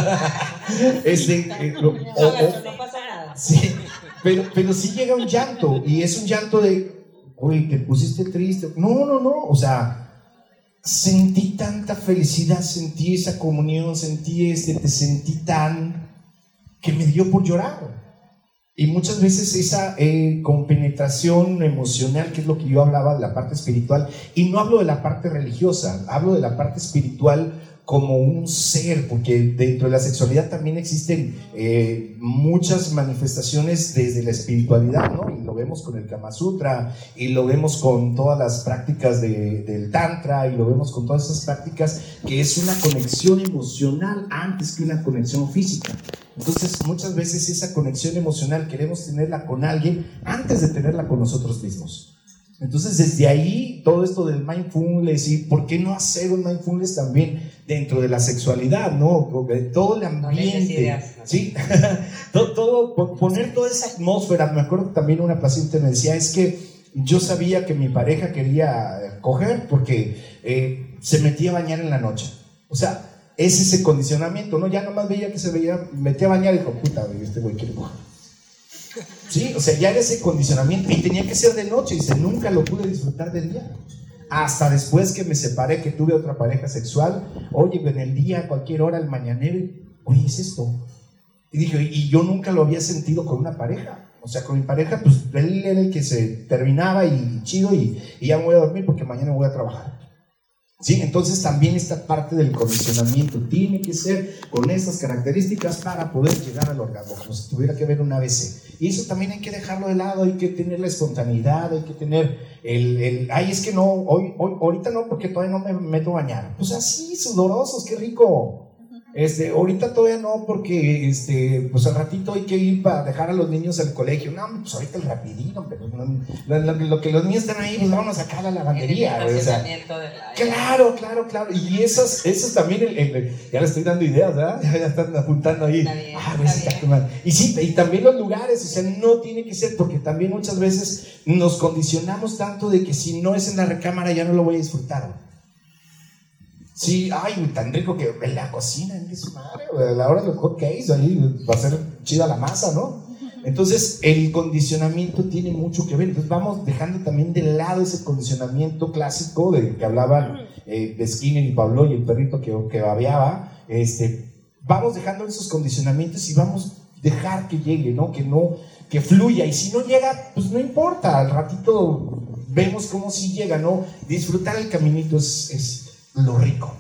Este, eh, no, pasa nada. Sí, pero, pero sí llega un llanto y es un llanto de, uy, te pusiste triste. No, no, no, o sea, sentí tanta felicidad, sentí esa comunión, sentí este, te sentí tan que me dio por llorar. Y muchas veces esa eh, compenetración emocional, que es lo que yo hablaba de la parte espiritual, y no hablo de la parte religiosa, hablo de la parte espiritual como un ser, porque dentro de la sexualidad también existen eh, muchas manifestaciones desde la espiritualidad, ¿no? Y lo vemos con el Kama Sutra, y lo vemos con todas las prácticas de, del Tantra, y lo vemos con todas esas prácticas, que es una conexión emocional antes que una conexión física. Entonces, muchas veces esa conexión emocional queremos tenerla con alguien antes de tenerla con nosotros mismos. Entonces, desde ahí, todo esto del mindfulness y por qué no hacer un mindfulness también dentro de la sexualidad, ¿no? Porque todo el ambiente, ¿sí? todo, poner toda esa atmósfera. Me acuerdo que también una paciente me decía, es que yo sabía que mi pareja quería coger porque eh, se metía a bañar en la noche. O sea, es ese condicionamiento, ¿no? Ya nomás veía que se veía, metía a bañar y dijo, puta, este güey quiere coger. Sí, o sea, ya era ese condicionamiento y tenía que ser de noche y dice, nunca lo pude disfrutar de día. Hasta después que me separé, que tuve otra pareja sexual, oye, en el día, a cualquier hora, el mañanero, oye, es esto. Y dije, y yo nunca lo había sentido con una pareja. O sea, con mi pareja, pues él era el que se terminaba y chido y, ya me voy a dormir porque mañana voy a trabajar. ¿Sí? Entonces también esta parte del condicionamiento tiene que ser con estas características para poder llegar al orgasmo, como si tuviera que ver un ABC. Y eso también hay que dejarlo de lado, hay que tener la espontaneidad, hay que tener el, el ay, es que no, hoy, hoy, ahorita no, porque todavía no me meto a bañar. Pues así, sudorosos, qué rico. Este, ahorita todavía no, porque este, pues al ratito hay que ir para dejar a los niños al colegio. No, pues ahorita el rapidito, pero lo, que los niños están ahí, pues vamos a sacar a la lavandería. claro, claro, claro. Y esos, esos también, ya le estoy dando ideas, ¿verdad? Ya, están apuntando ahí. ah, pues Y sí, y también los lugares, o sea, no tiene que ser, porque también muchas veces nos condicionamos tanto de que si no es en la recámara ya no lo voy a disfrutar. Sí, ay, tan rico que en la cocina, en su madre, a la hora de los hotcakes, ahí va a ser chida la masa, ¿no? Entonces, el condicionamiento tiene mucho que ver. Entonces, vamos dejando también de lado ese condicionamiento clásico de que hablaban eh, de Skinner y Pablo y el perrito que, que babeaba. Este, vamos dejando esos condicionamientos y vamos a dejar que llegue, ¿no? Que no, que fluya. Y si no llega, pues no importa. Al ratito vemos cómo sí llega, ¿no? Disfrutar el caminito es, es lo rico.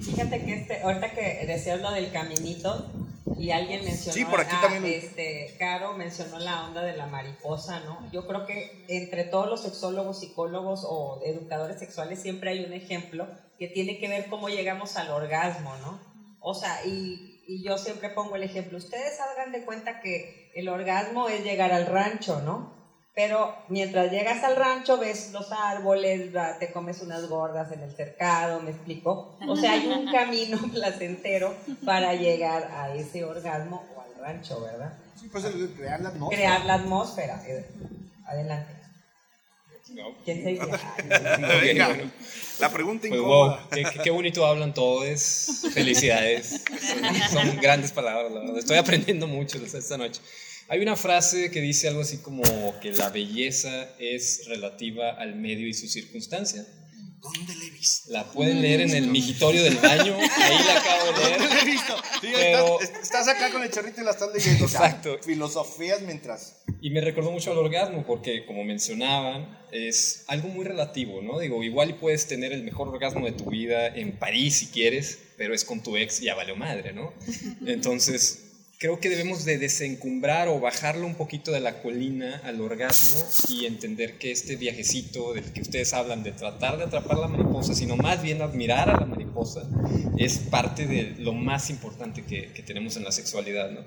Fíjate que este, ahorita que decías lo del caminito y alguien mencionó, sí, por aquí ah, este, Caro mencionó la onda de la mariposa, ¿no? Yo creo que entre todos los sexólogos, psicólogos o educadores sexuales siempre hay un ejemplo que tiene que ver cómo llegamos al orgasmo, ¿no? O sea, y, y yo siempre pongo el ejemplo, ustedes hagan de cuenta que el orgasmo es llegar al rancho, ¿no? Pero mientras llegas al rancho ves los árboles, te comes unas gordas en el cercado, ¿me explico? O sea, hay un camino placentero para llegar a ese orgasmo o al rancho, ¿verdad? Sí, pues crear la atmósfera. Crear la atmósfera. Eh, adelante. ¿Quién se dice? Venga, la pregunta pues, incómoda. qué, bonito hablan todos. Felicidades. Son, son grandes palabras, la verdad. Estoy aprendiendo mucho esta noche. Hay una frase que dice algo así como que la belleza es relativa al medio y su circunstancia. ¿Dónde la he visto? La pueden leer en el migitorio del baño, ahí la acabo de leer. ¿Dónde la he visto? Sí, estás, acá con el chorrito y la estás leyendo. Exacto. filosofías mientras. Y me recordó mucho al orgasmo porque, como mencionaban, es algo muy relativo, ¿no? Digo, igual y puedes tener el mejor orgasmo de tu vida en París si quieres, pero es con tu ex, ya valió madre, ¿no? Entonces, creo que debemos de desencumbrar o bajarlo un poquito de la colina al orgasmo y entender que este viajecito del que ustedes hablan de tratar de atrapar la mariposa, sino más bien admirar a la mariposa, es parte de lo más importante que, tenemos en la sexualidad, ¿no?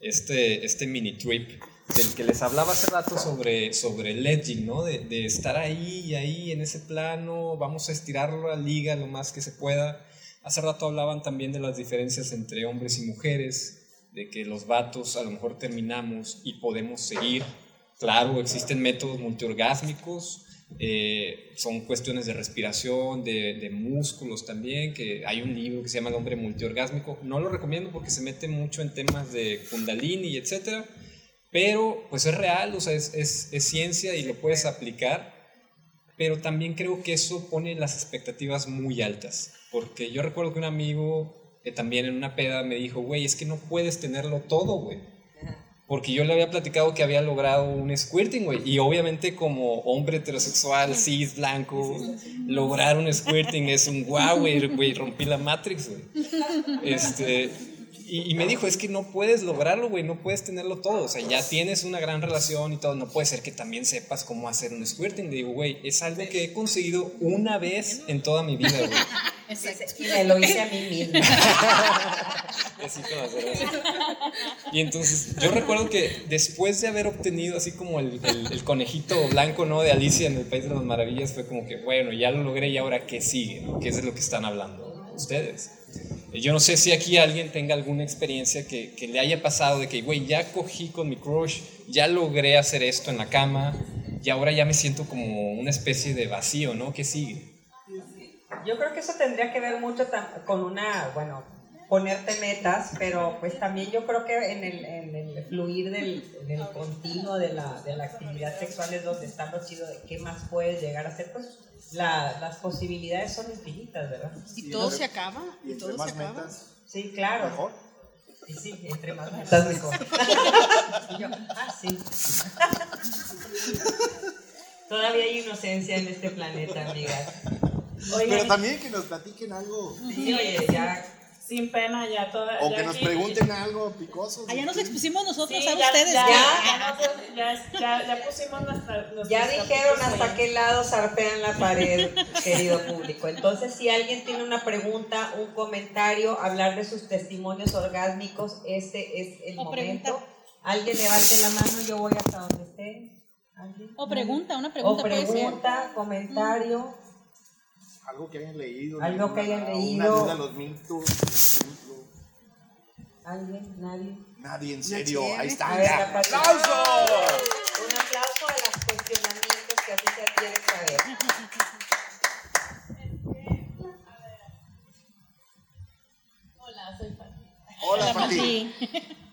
Este, este mini trip del que les hablaba hace rato sobre, sobre el edging, ¿no? De, de estar ahí y ahí en ese plano, vamos a estirarlo a la liga lo más que se pueda. Hace rato hablaban también de las diferencias entre hombres y mujeres, de que los vatos a lo mejor terminamos y podemos seguir. Claro, existen métodos multiorgásmicos, eh, son cuestiones de respiración, de, músculos también, que hay un libro que se llama El hombre multiorgásmico. No lo recomiendo porque se mete mucho en temas de kundalini etcétera, pero pues es real, o sea, es, es, es ciencia y lo puedes aplicar, pero también creo que eso pone las expectativas muy altas, porque yo recuerdo que un amigo que también en una peda me dijo, güey, es que no puedes tenerlo todo, güey. Porque yo le había platicado que había logrado un squirting, güey. Y obviamente como hombre heterosexual, cis, blanco, lograr un squirting es un guau, güey, rompí la Matrix, güey. Este, y, me dijo, es que no puedes lograrlo, güey, no puedes tenerlo todo. O sea, ya tienes una gran relación y todo, no puede ser que también sepas cómo hacer un squirting. Le digo, güey, es algo que he conseguido una vez en toda mi vida, güey. Y me lo hice a mí misma. y entonces, yo recuerdo que después de haber obtenido así como el, el, conejito blanco, ¿no? De Alicia en el País de las Maravillas, fue como que, bueno, ya lo logré y ahora qué sigue, ¿no? ¿Qué es de lo que están hablando ustedes? Yo no sé si aquí alguien tenga alguna experiencia que, que le haya pasado de que, güey, ya cogí con mi crush, ya logré hacer esto en la cama y ahora ya me siento como una especie de vacío, ¿no? ¿Qué sigue? Yo creo que eso tendría que ver mucho con una, bueno, ponerte metas, pero pues también yo creo que en el, en el fluir del, del continuo de la, de la, actividad sexual es donde está lo chido de qué más puedes llegar a hacer, pues la, las posibilidades son infinitas, ¿verdad? Y todo se acaba. Y, todo se acaba. Metas, sí, claro. Mejor. Y sí, entre más metas mejor. y yo, ah, sí. Todavía hay inocencia en este planeta, amigas. Pero también que nos platiquen algo. Sí, oye, ya sin pena ya toda. O que nos pregunten algo picoso. Allá nos expusimos nosotros a ustedes. Ya, ya, ya, ya, pusimos nuestra. Ya dijeron hasta qué lado zarpean la pared, querido público. Entonces, si alguien tiene una pregunta, un comentario, hablar de sus testimonios orgásmicos, este es el momento. Alguien levante la mano, yo voy hasta donde esté. O pregunta, una pregunta. O pregunta, comentario. Algo que hayan leído. Algo que hayan leído. Una los ¿Alguien? ¿Nadie? Nadie, en serio. Ahí está. ¡Aplauso! Un aplauso a los cuestionamientos que así se quieren saber. Hola, soy Pati. Hola, Pati. Yo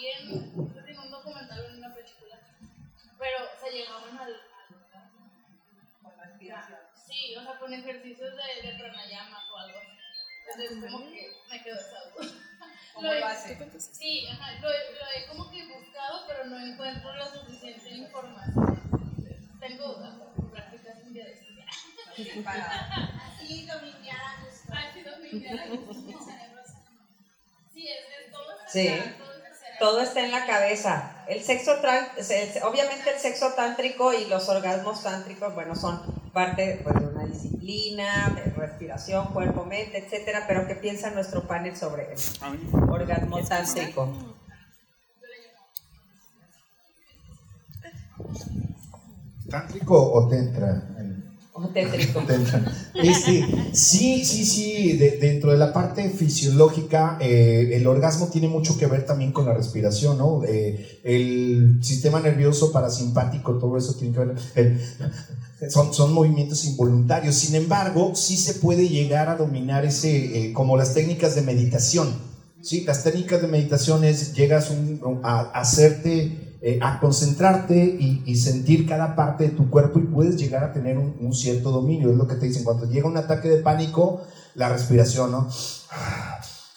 vi en, en, un documental o en una película. Pero se llegaban al, al respiración. Sí, o sea, con ejercicios de, de pranayama o algo así. Entonces, como que me quedó esa duda. ¿Cómo lo, hace? Sí, ajá, lo, lo, he como que buscado, pero no encuentro la suficiente información. Tengo dudas, prácticas un día de estudiar. Así dominar a gusto. Así dominar a gusto. Sí, todo está en la cabeza. El sexo, obviamente el sexo tántrico y los orgasmos tántricos, bueno, son parte pues, de una disciplina, de respiración, cuerpo, mente, etcétera, pero ¿qué piensa nuestro panel sobre el orgasmo tántrico? ¿Tántrico o Este, sí, sí, sí, dentro de la parte fisiológica, eh, el orgasmo tiene mucho que ver también con la respiración, ¿no? Eh, el sistema nervioso parasimpático, todo eso tiene que ver, son, son movimientos involuntarios, sin embargo, sí se puede llegar a dominar ese, eh, como las técnicas de meditación, ¿sí? Las técnicas de meditación es, llegas a hacerte eh, a concentrarte y, sentir cada parte de tu cuerpo y puedes llegar a tener un, cierto dominio. Es lo que te dicen, cuando llega un ataque de pánico, la respiración, ¿no?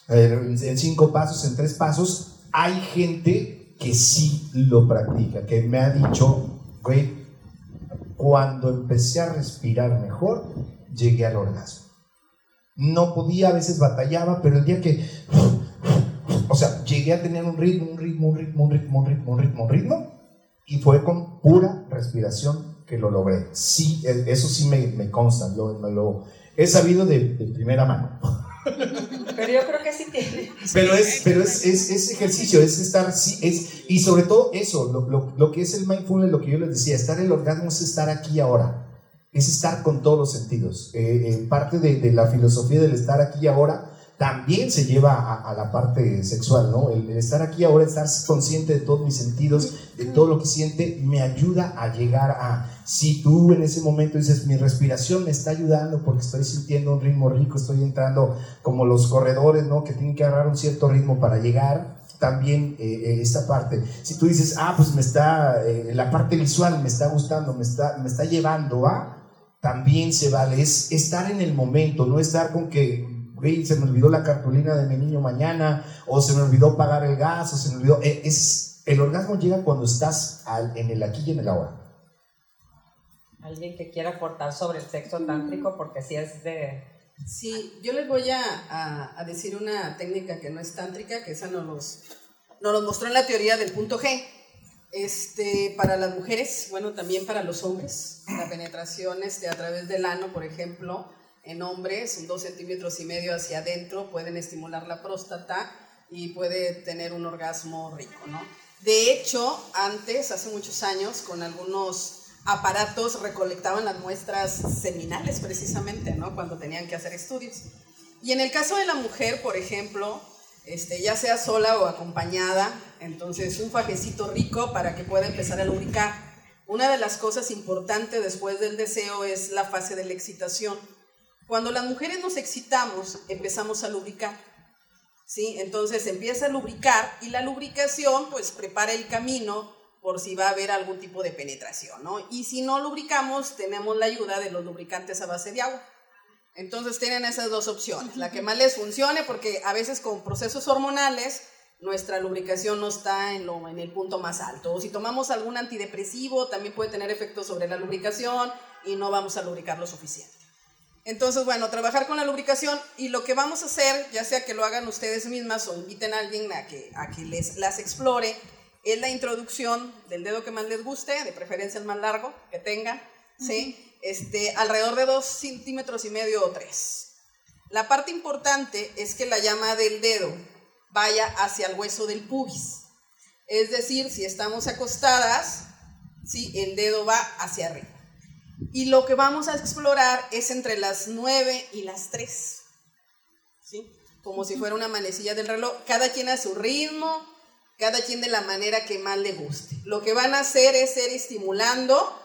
En cinco pasos, en tres pasos, hay gente que sí lo practica, que me ha dicho, güey, cuando empecé a respirar mejor, llegué al orgasmo. No podía, a veces batallaba, pero el día que o sea, llegué a tener un ritmo, un ritmo, un ritmo, un ritmo, un ritmo, un ritmo, un ritmo, y fue con pura respiración que lo logré. Sí, e, eso sí me, me consta, lo, me lo he sabido de, primera mano. Pero yo creo que sí tiene. Pero es, pero es, es, ejercicio, es estar, sí, es, y sobre todo eso, lo, lo, lo, que es el mindfulness, lo que yo les decía, estar en el orgasmo es estar aquí ahora, es estar con todos los sentidos. Eh, eh, parte de, de la filosofía del estar aquí ahora también se lleva a, la parte sexual, ¿no? El, estar aquí ahora, estar consciente de todos mis sentidos, de todo lo que siente, me ayuda a llegar a, si tú en ese momento dices, mi respiración me está ayudando porque estoy sintiendo un ritmo rico, estoy entrando como los corredores, ¿no? Que tienen que agarrar un cierto ritmo para llegar, también eh, eh, esta parte. Si tú dices, ah, pues me está, eh, la parte visual me está gustando, me está, me está llevando a, también se vale, es estar en el momento, no estar con que se me olvidó la cartulina de mi niño mañana, o se me olvidó pagar el gas, o se me olvidó. Eh, es, el orgasmo llega cuando estás en el aquí y en el ahora. ¿Alguien que quiera aportar sobre el sexo tántrico? Porque si es de... Sí, yo les voy a, a, decir una técnica que no es tántrica, que esa nos los, nos los mostró en la teoría del punto G. Este, para las mujeres, bueno, también para los hombres, la penetración este, a través del ano, por ejemplo, en hombres, un 2 centímetros y medio hacia adentro, pueden estimular la próstata y puede tener un orgasmo rico, ¿no? De hecho, antes, hace muchos años, con algunos aparatos recolectaban las muestras seminales precisamente, ¿no? Cuando tenían que hacer estudios. Y en el caso de la mujer, por ejemplo, este, ya sea sola o acompañada, entonces un fajecito rico para que pueda empezar a lubricar. Una de las cosas importantes después del deseo es la fase de la excitación cuando las mujeres nos excitamos, empezamos a lubricar. ¿sí? Entonces empieza a lubricar y la lubricación pues prepara el camino por si va a haber algún tipo de penetración. ¿no? Y si no lubricamos, tenemos la ayuda de los lubricantes a base de agua. Entonces tienen esas dos opciones, la que más les funcione, porque a veces con procesos hormonales nuestra lubricación no está en, lo, en el punto más alto. O si tomamos algún antidepresivo, también puede tener efectos sobre la lubricación y no vamos a lubricar lo suficiente. Entonces, bueno, trabajar con la lubricación y lo que vamos a hacer, ya sea que lo hagan ustedes mismas o inviten a alguien a que, a que les, las explore, es la introducción del dedo que más les guste, de preferencia el más largo que tengan, ¿sí? Este, alrededor de dos centímetros y medio o tres. La parte importante es que la llama del dedo vaya hacia el hueso del pubis. Es decir, si estamos acostadas, ¿sí? el dedo va hacia arriba. Y lo que vamos a explorar es entre las 9 y las 3. ¿sí? Como si fuera una manecilla del reloj. Cada quien a su ritmo, cada quien de la manera que más le guste. Lo que van a hacer es ir estimulando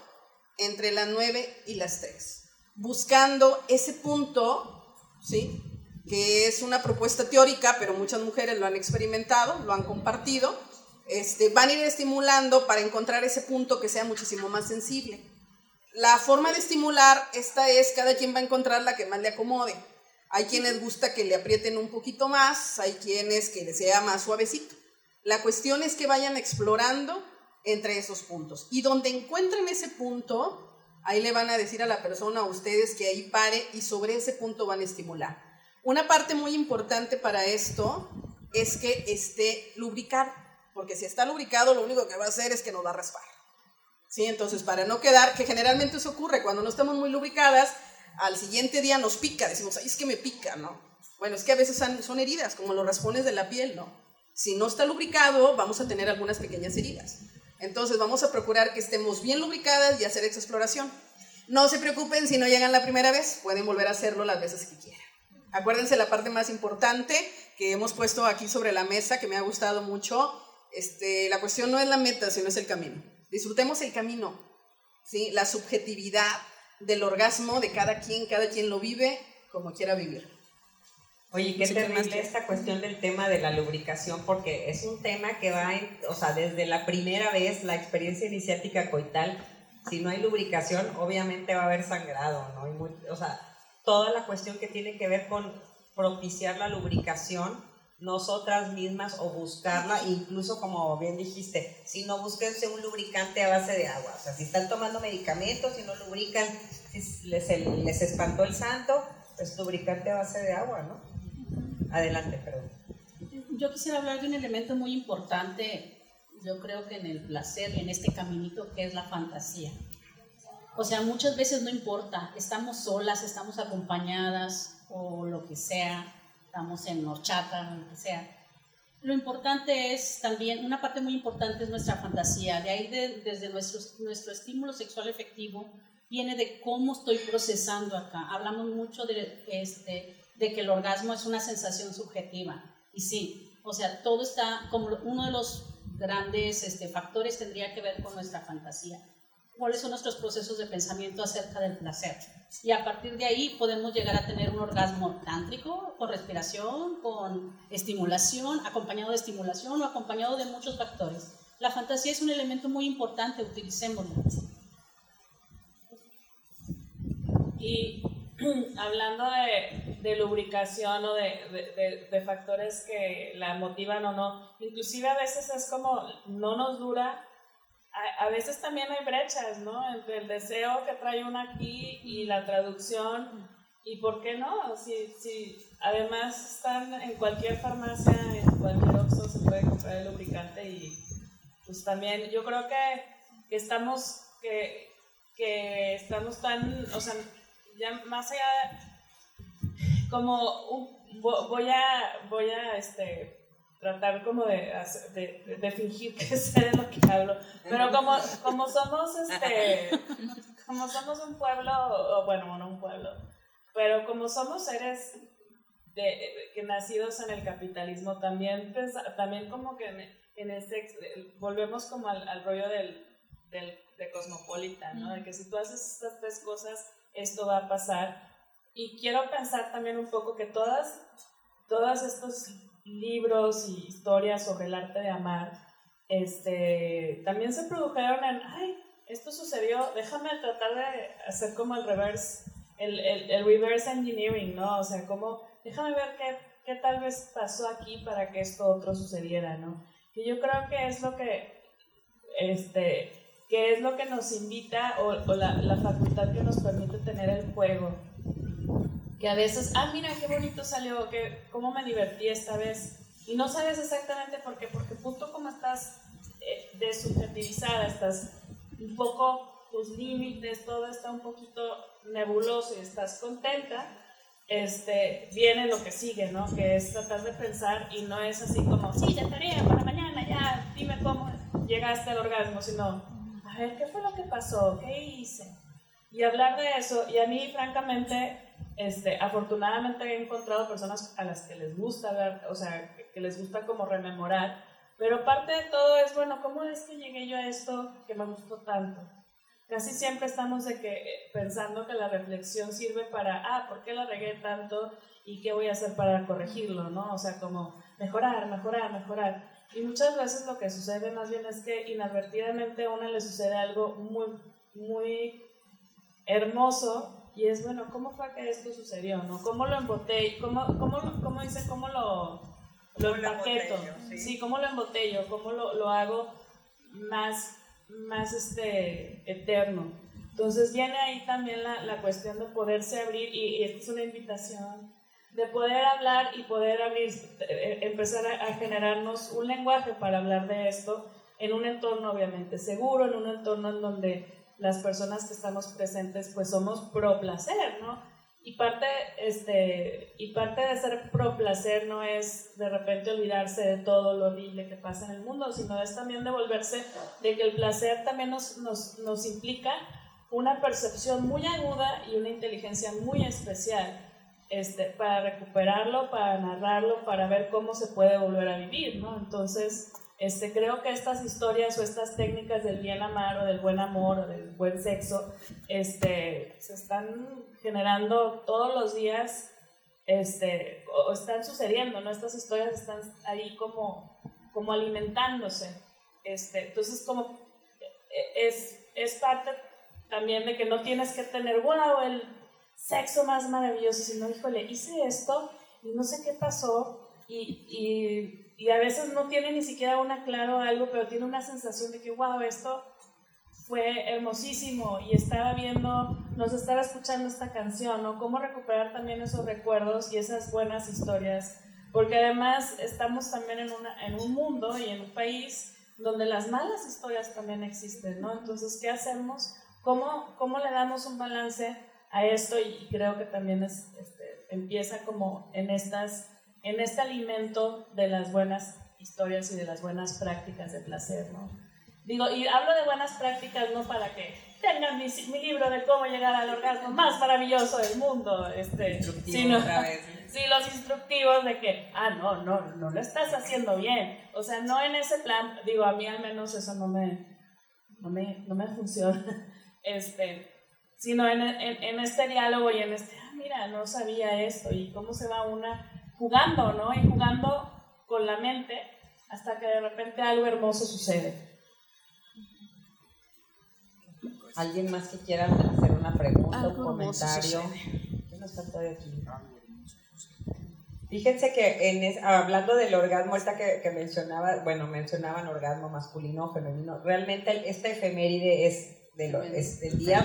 entre las 9 y las 3, buscando ese punto, ¿sí? que es una propuesta teórica, pero muchas mujeres lo han experimentado, lo han compartido, este, van a ir estimulando para encontrar ese punto que sea muchísimo más sensible. La forma de estimular, esta es, cada quien va a encontrar la que más le acomode. Hay quienes gusta que le aprieten un poquito más, hay quienes que le sea más suavecito. La cuestión es que vayan explorando entre esos puntos. Y donde encuentren ese punto, ahí le van a decir a la persona, a ustedes, que ahí pare y sobre ese punto van a estimular. Una parte muy importante para esto es que esté lubricado, porque si está lubricado lo único que va a hacer es que nos va a raspar. ¿Sí? Entonces, para no quedar, que generalmente eso ocurre cuando no estamos muy lubricadas, al siguiente día nos pica, decimos, ay, es que me pica, ¿no? Bueno, es que a veces son, heridas, como los raspones de la piel, ¿no? Si no está lubricado, vamos a tener algunas pequeñas heridas. Entonces, vamos a procurar que estemos bien lubricadas y hacer esa exploración. No se preocupen si no llegan la primera vez, pueden volver a hacerlo las veces que quieran. Acuérdense la parte más importante que hemos puesto aquí sobre la mesa, que me ha gustado mucho. Este, la cuestión no es la meta, sino es el camino. Disfrutemos el camino, ¿sí? la subjetividad del orgasmo de cada quien, cada quien lo vive como quiera vivir. Oye, qué terrible esta cuestión del tema de la lubricación, porque es un tema que va, o sea, desde la primera vez, la experiencia iniciática coital, si no hay lubricación, obviamente va a haber sangrado, ¿no? o sea, toda la cuestión que tiene que ver con propiciar la lubricación nosotras mismas o buscarla, incluso como bien dijiste, si no búsquense un lubricante a base de agua, o sea, si están tomando medicamentos y no lubrican, les, les espantó el santo, pues lubricante a base de agua, ¿no? Adelante, perdón. Yo quisiera hablar de un elemento muy importante, yo creo que en el placer, en este caminito que es la fantasía. O sea, muchas veces no importa, estamos solas, estamos acompañadas o lo que sea, estamos en horchata, lo que sea. Lo importante es también, una parte muy importante es nuestra fantasía. De ahí, desde nuestro, nuestro estímulo sexual efectivo, viene de cómo estoy procesando acá. Hablamos mucho de, este, de que el orgasmo es una sensación subjetiva. Y sí, o sea, todo está como uno de los grandes este, factores tendría que ver con nuestra fantasía cuáles son nuestros procesos de pensamiento acerca del placer. Y a partir de ahí podemos llegar a tener un orgasmo tántrico, con respiración, con estimulación, acompañado de estimulación o acompañado de muchos factores. La fantasía es un elemento muy importante, utilicémoslo. Y hablando de, lubricación o de, de, factores que la motivan o no, inclusive a veces es como no nos dura a, veces también hay brechas, ¿no? Entre el deseo que trae uno aquí y la traducción. ¿Y por qué no? Si, si además están en cualquier farmacia, en cualquier Oxxo se puede comprar el lubricante y pues también yo creo que, estamos, que, que estamos tan, o sea, ya más allá, como voy a, voy a, este, tratar como de, de, de, fingir que sé de lo que hablo. Pero como, como somos este como somos un pueblo, o bueno, no un pueblo, pero como somos seres de, que nacidos en el capitalismo, también, también como que en, este, volvemos como al, al rollo del, del, de cosmopolita, ¿no? De que si tú haces estas tres cosas, esto va a pasar. Y quiero pensar también un poco que todas, todas estos libros y historias sobre el arte de amar, este, también se produjeron en, ay, esto sucedió, déjame tratar de hacer como el reverse el, el, el, reverse engineering, ¿no? O sea, como, déjame ver qué, qué tal vez pasó aquí para que esto otro sucediera, ¿no? Que yo creo que es lo que, este, que es lo que nos invita o, o la, la, facultad que nos permite tener el juego. Que a veces, ah, mira qué bonito salió, que, cómo me divertí esta vez. Y no sabes exactamente por qué, porque justo como estás eh, desubjetivizada, estás un poco, tus límites, todo está un poquito nebuloso y estás contenta, este, viene lo que sigue, ¿no? Que es tratar de pensar y no es así como, sí, ya tarea para mañana, ya, dime cómo llegaste al orgasmo, sino, a ver, ¿qué fue lo que pasó? ¿Qué hice? Y hablar de eso, y a mí, francamente, este, afortunadamente he encontrado personas a las que les gusta ver, o sea, que les gusta como rememorar, pero parte de todo es, bueno, ¿cómo es que llegué yo a esto que me gustó tanto? Casi siempre estamos de que, eh, pensando que la reflexión sirve para, ah, ¿por qué la regué tanto? ¿Y qué voy a hacer para corregirlo? ¿no? O sea, como mejorar, mejorar, mejorar. Y muchas veces lo que sucede más bien es que inadvertidamente a una le sucede algo muy, muy hermoso y es, bueno, ¿cómo fue que esto sucedió? ¿no? ¿Cómo lo emboté? ¿Cómo, cómo, cómo dice? ¿Cómo lo, lo empaqueto? Sí. sí. ¿cómo lo embotello? ¿Cómo lo, lo hago más más este, eterno. Entonces viene ahí también la, la cuestión de poderse abrir y, esta es una invitación de poder hablar y poder abrir, eh, empezar a, a, generarnos un lenguaje para hablar de esto en un entorno obviamente seguro, en un entorno en donde las personas que estamos presentes pues somos pro placer, ¿no? Y parte, este, y parte de ser pro placer no es de repente olvidarse de todo lo horrible que pasa en el mundo, sino es también devolverse de que el placer también nos, nos, nos implica una percepción muy aguda y una inteligencia muy especial este, para recuperarlo, para narrarlo, para ver cómo se puede volver a vivir, ¿no? Entonces, este, creo que estas historias o estas técnicas del bien amar o del buen amor o del buen sexo este, se están generando todos los días este, o están sucediendo, ¿no? Estas historias están ahí como, como alimentándose. Este, entonces, como es, es parte también de que no tienes que tener, wow, el sexo más maravilloso, sino, híjole, hice esto y no sé qué pasó y y a veces no tiene ni siquiera una claro algo, pero tiene una sensación de que, wow, esto fue hermosísimo y estaba viendo, nos estaba escuchando esta canción, ¿no? Cómo recuperar también esos recuerdos y esas buenas historias, porque además estamos también en, una, en un mundo y en un país donde las malas historias también existen, ¿no? Entonces, ¿qué hacemos? ¿Cómo, cómo le damos un balance a esto? Y creo que también es, este, empieza como en estas en este alimento de las buenas historias y de las buenas prácticas de placer, ¿no? Digo, y hablo de buenas prácticas no para que tengan mi, mi libro de cómo llegar al orgasmo más maravilloso del mundo, este, sino otra vez. sí, los instructivos de que, ah, no, no, no lo estás haciendo bien. O sea, no en ese plan, digo, a mí al menos eso no me, no me, no me funciona, este, sino en, en, en este diálogo y en este, ah, mira, no sabía esto y cómo se va una jugando, ¿no? Y jugando con la mente hasta que de repente algo hermoso sucede. ¿Alguien más que quiera hacer una pregunta, un comentario? ¿Qué nos falta de aquí? Fíjense que en hablando del orgasmo, esta que, que, mencionaba, bueno, mencionaban orgasmo masculino o femenino, realmente esta efeméride es, de es el, día,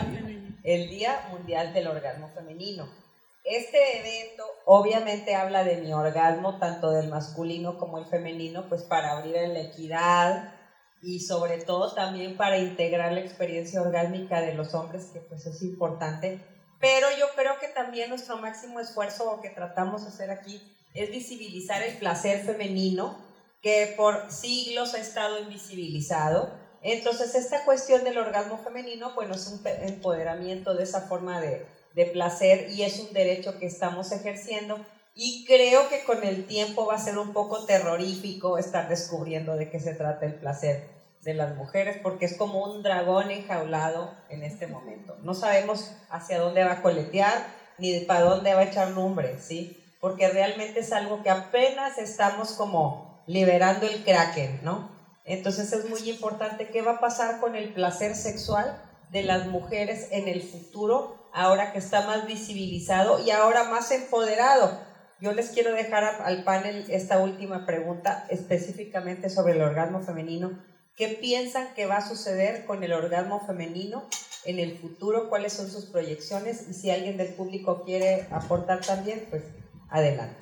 el Día Mundial del Orgasmo Femenino. Este evento obviamente habla de mi orgasmo, tanto del masculino como el femenino, pues para abrir en la equidad y sobre todo también para integrar la experiencia orgásmica de los hombres, que pues es importante. Pero yo creo que también nuestro máximo esfuerzo que tratamos de hacer aquí es visibilizar el placer femenino, que por siglos ha estado invisibilizado. Entonces, esta cuestión del orgasmo femenino, bueno, es un empoderamiento de esa forma de, de placer y es un derecho que estamos ejerciendo. Y creo que con el tiempo va a ser un poco terrorífico estar descubriendo de qué se trata el placer de las mujeres, porque es como un dragón enjaulado en este momento. No sabemos hacia dónde va a coletear ni para dónde va a echar lumbre, ¿sí? Porque realmente es algo que apenas estamos como liberando el kraken, ¿no? Entonces es muy importante qué va a pasar con el placer sexual de las mujeres en el futuro ahora que está más visibilizado y ahora más empoderado. Yo les quiero dejar al panel esta última pregunta específicamente sobre el orgasmo femenino. ¿Qué piensan que va a suceder con el orgasmo femenino en el futuro? ¿Cuáles son sus proyecciones? Y si alguien del público quiere aportar también, pues adelante.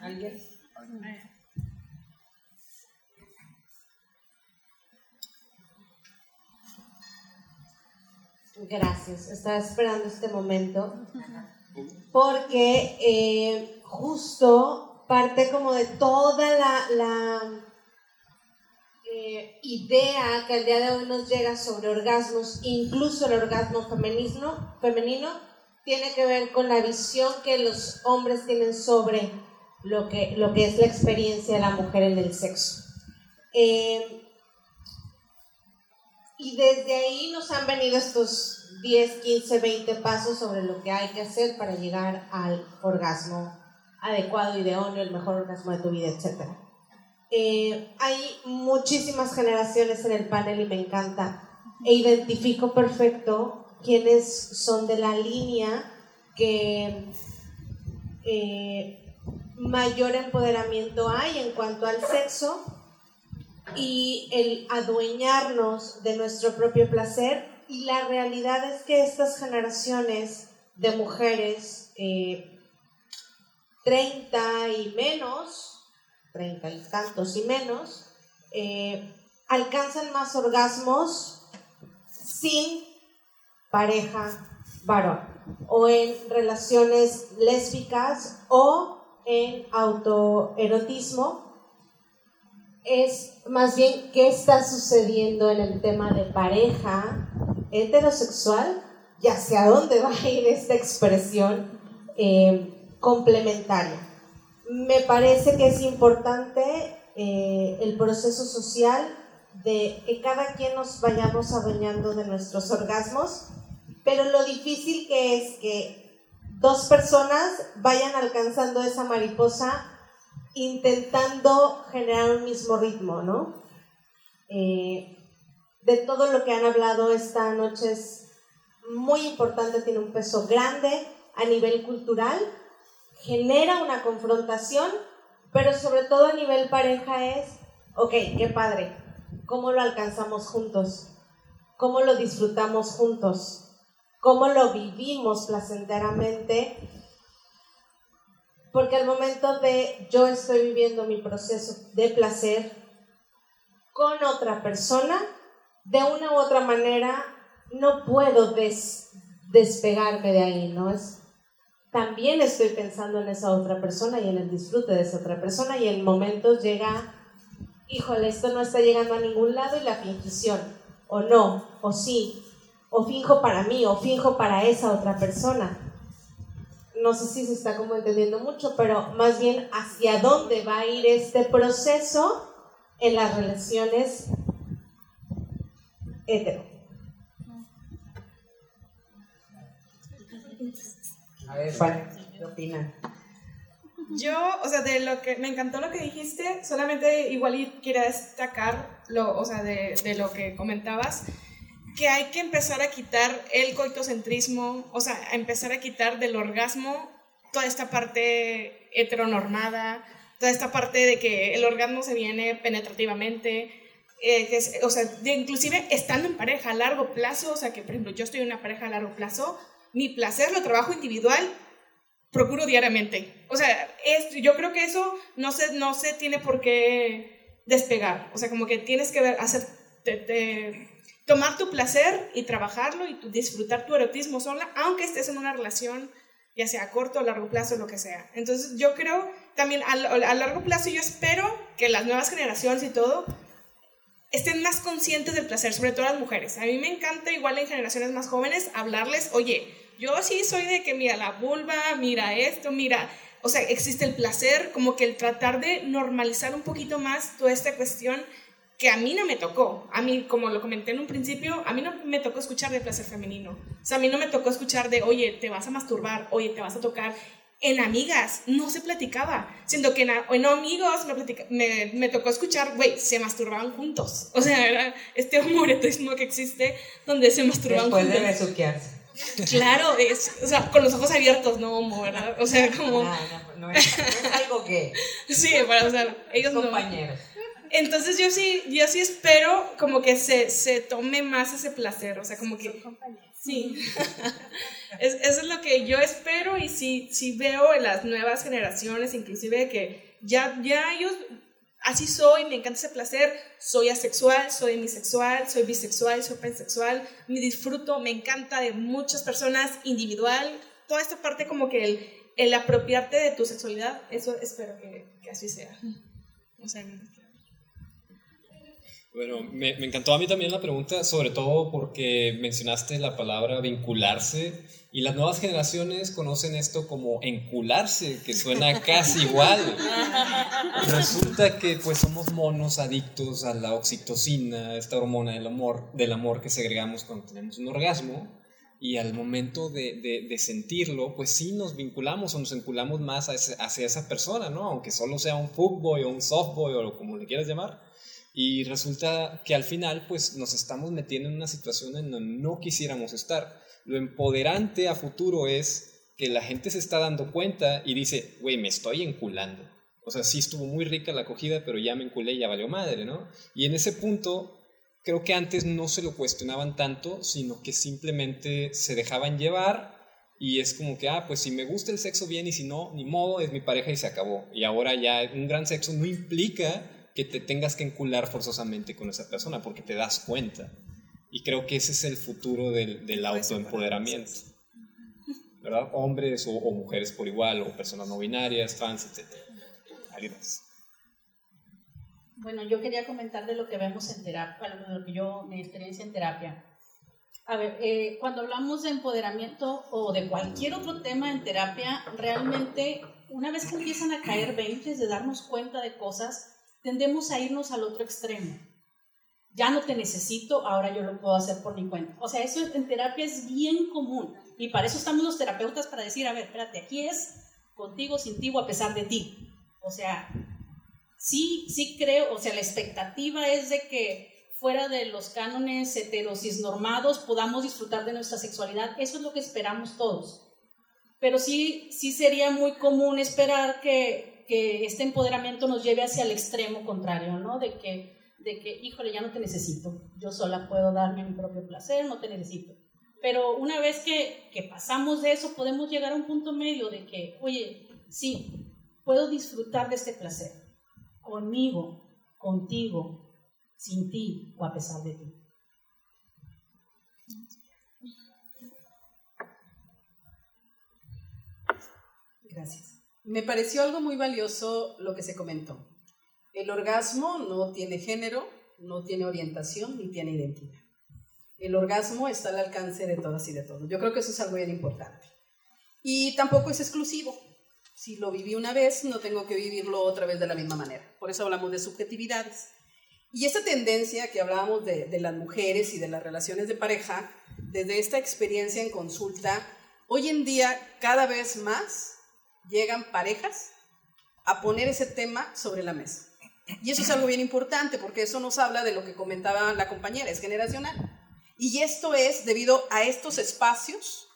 ¿Alguien? Gracias, estaba esperando este momento porque eh, justo parte como de toda la, eh, idea que al día de hoy nos llega sobre orgasmos, incluso el orgasmo femenino, femenino, tiene que ver con la visión que los hombres tienen sobre lo que, lo que es la experiencia de la mujer en el sexo. Eh, y desde ahí nos han venido estos 10, 15, 20 pasos sobre lo que hay que hacer para llegar al orgasmo adecuado, idóneo, el mejor orgasmo de tu vida, etc. Eh, hay muchísimas generaciones en el panel y me encanta. E identifico perfecto quiénes son de la línea que eh, mayor empoderamiento hay en cuanto al sexo y el adueñarnos de nuestro propio placer. Y la realidad es que estas generaciones de mujeres, 30 eh, y menos, 30 y tantos y menos, eh, alcanzan más orgasmos sin pareja varón o en relaciones lésbicas o en autoerotismo es más bien qué está sucediendo en el tema de pareja heterosexual y hacia dónde va a ir esta expresión eh, complementaria. Me parece que es importante eh, el proceso social de que cada quien nos vayamos adueñando de nuestros orgasmos, pero lo difícil que es que dos personas vayan alcanzando esa mariposa intentando generar un mismo ritmo, ¿no? Eh, de todo lo que han hablado esta noche es muy importante, tiene un peso grande a nivel cultural, genera una confrontación, pero sobre todo a nivel pareja es, ok, qué padre, ¿cómo lo alcanzamos juntos? ¿Cómo lo disfrutamos juntos? ¿Cómo lo vivimos placenteramente? Porque al momento de yo estoy viviendo mi proceso de placer con otra persona, de una u otra manera no puedo despegarme de ahí, ¿no? Es, también estoy pensando en esa otra persona y en el disfrute de esa otra persona y en momentos llega, híjole, esto no está llegando a ningún lado y la fingición, o no, o sí, o finjo para mí, o finjo para esa otra persona no sé si se está como entendiendo mucho, pero más bien hacia dónde va a ir este proceso en las relaciones hetero. A ver, ¿qué opinan? Yo, o sea, de lo que me encantó lo que dijiste, solamente igual quería destacar lo, o sea, de, de lo que comentabas que hay que empezar a quitar el coitocentrismo, o sea, empezar a quitar del orgasmo toda esta parte heteronormada, toda esta parte de que el orgasmo se viene penetrativamente, eh, o sea, inclusive estando en pareja a largo plazo, o sea, que por ejemplo yo estoy en una pareja a largo plazo, mi placer lo trabajo individual, procuro diariamente. O sea, yo creo que eso no se, no se tiene por qué despegar, o sea, como que tienes que ver, hacer, tomar tu placer y trabajarlo y disfrutar tu erotismo sola, aunque estés en una relación, ya sea a corto o largo plazo, lo que sea. Entonces yo creo también a, a largo plazo yo espero que las nuevas generaciones y todo estén más conscientes del placer, sobre todo las mujeres. A mí me encanta igual en generaciones más jóvenes hablarles, oye, yo sí soy de que mira la vulva, mira esto, mira, o sea, existe el placer, como que el tratar de normalizar un poquito más toda esta cuestión que a mí no me tocó. A mí, como lo comenté en un principio, a mí no me tocó escuchar de placer femenino. O sea, a mí no me tocó escuchar de, oye, te vas a masturbar, oye, te vas a tocar. en amigas no se platicaba, siendo que en, en amigos me, me, tocó escuchar, güey, se masturbaban juntos. O sea, era este homoretismo que existe donde se masturbaban Después juntos. Después de besuquearse. Claro, es, o sea, con los ojos abiertos, no homo, ¿verdad? O sea, como... Ah, no, no, es, no, es, algo que... sí, para, o sea, ellos compañeros. no. Entonces yo sí, yo sí espero como que se, se tome más ese placer, o sea, como que... Sí. es, eso es lo que yo espero y sí, sí veo en las nuevas generaciones, inclusive que ya, ya ellos, así soy, me encanta ese placer, soy asexual, soy demisexual, soy bisexual, soy pansexual, me disfruto, me encanta de muchas personas, individual, toda esta parte como que el, el apropiarte de tu sexualidad, eso espero que, que así sea. O sea, bueno, me, me, encantó a mí también la pregunta, sobre todo porque mencionaste la palabra vincularse y las nuevas generaciones conocen esto como encularse, que suena casi igual. Resulta que pues somos monos adictos a la oxitocina, esta hormona del amor, del amor que segregamos cuando tenemos un orgasmo y al momento de, de, de sentirlo, pues sí nos vinculamos o nos enculamos más hacia esa persona, ¿no? Aunque solo sea un fuckboy o un softboy o como le quieras llamar. Y resulta que al final pues nos estamos metiendo en una situación en donde no quisiéramos estar. Lo empoderante a futuro es que la gente se está dando cuenta y dice, güey, me estoy enculando. O sea, sí estuvo muy rica la acogida, pero ya me enculé y ya valió madre, ¿no? Y en ese punto creo que antes no se lo cuestionaban tanto, sino que simplemente se dejaban llevar y es como que, ah, pues si me gusta el sexo bien y si no, ni modo, es mi pareja y se acabó. Y ahora ya un gran sexo no implica que te tengas que encular forzosamente con esa persona porque te das cuenta. Y creo que ese es el futuro del, del autoempoderamiento. ¿Verdad? Hombres o, o, mujeres por igual, o personas no binarias, trans, etc. Bueno, yo quería comentar de lo que vemos en terapia, de lo que yo, mi experiencia en terapia. A ver, eh, cuando hablamos de empoderamiento o de cualquier otro tema en terapia, realmente una vez que empiezan a caer 20 de darnos cuenta de cosas, tendemos a irnos al otro extremo. Ya no te necesito, ahora yo lo puedo hacer por mi cuenta. O sea, eso en terapia es bien común. Y para eso estamos los terapeutas, para decir, a ver, espérate, aquí es contigo, sin ti o a pesar de ti. O sea, sí, sí creo, o sea, la expectativa es de que fuera de los cánones heterosis normados podamos disfrutar de nuestra sexualidad. Eso es lo que esperamos todos. Pero sí, sí sería muy común esperar que, que este empoderamiento nos lleve hacia el extremo contrario, ¿no? De que, de que, híjole, ya no te necesito, yo sola puedo darme mi propio placer, no te necesito. Pero una vez que, que pasamos de eso, podemos llegar a un punto medio de que, oye, sí, puedo disfrutar de este placer, conmigo, contigo, sin ti o a pesar de ti. Gracias. Me pareció algo muy valioso lo que se comentó. El orgasmo no tiene género, no tiene orientación ni tiene identidad. El orgasmo está al alcance de todas y de todos. Yo creo que eso es algo bien importante. Y tampoco es exclusivo. Si lo viví una vez, no tengo que vivirlo otra vez de la misma manera. Por eso hablamos de subjetividades. Y esta tendencia que hablábamos de, de las mujeres y de las relaciones de pareja, desde esta experiencia en consulta, hoy en día cada vez más llegan parejas a poner ese tema sobre la mesa. Y eso es algo bien importante porque eso nos habla de lo que comentaba la compañera, es generacional. Y esto es debido a estos espacios,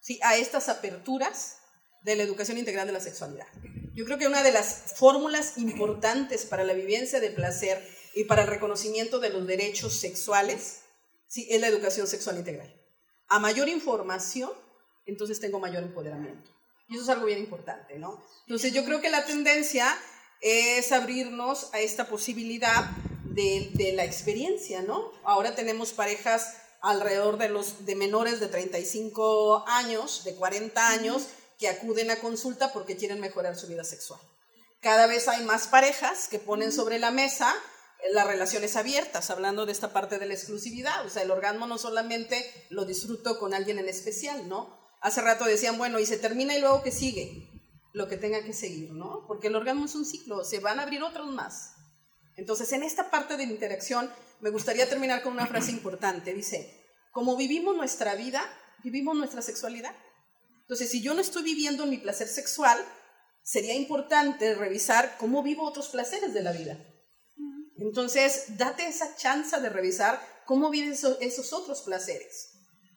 ¿sí? a estas aperturas de la educación integral de la sexualidad. Yo creo que una de las fórmulas importantes para la vivencia de placer y para el reconocimiento de los derechos sexuales ¿sí? es la educación sexual integral. A mayor información, entonces tengo mayor empoderamiento. Y eso es algo bien importante, ¿no? Entonces yo creo que la tendencia es abrirnos a esta posibilidad de, de la experiencia, ¿no? Ahora tenemos parejas alrededor de los de menores de 35 años, de 40 años, que acuden a consulta porque quieren mejorar su vida sexual. Cada vez hay más parejas que ponen sobre la mesa las relaciones abiertas, hablando de esta parte de la exclusividad. O sea, el orgasmo no solamente lo disfruto con alguien en especial, ¿no? Hace rato decían, bueno, y se termina y luego que sigue, lo que tenga que seguir, ¿no? Porque el orgasmo es un ciclo, se van a abrir otros más. Entonces, en esta parte de la interacción, me gustaría terminar con una frase importante. Dice, como vivimos nuestra vida, vivimos nuestra sexualidad. Entonces, si yo no estoy viviendo mi placer sexual, sería importante revisar cómo vivo otros placeres de la vida. Entonces, date esa chance de revisar cómo vives esos otros placeres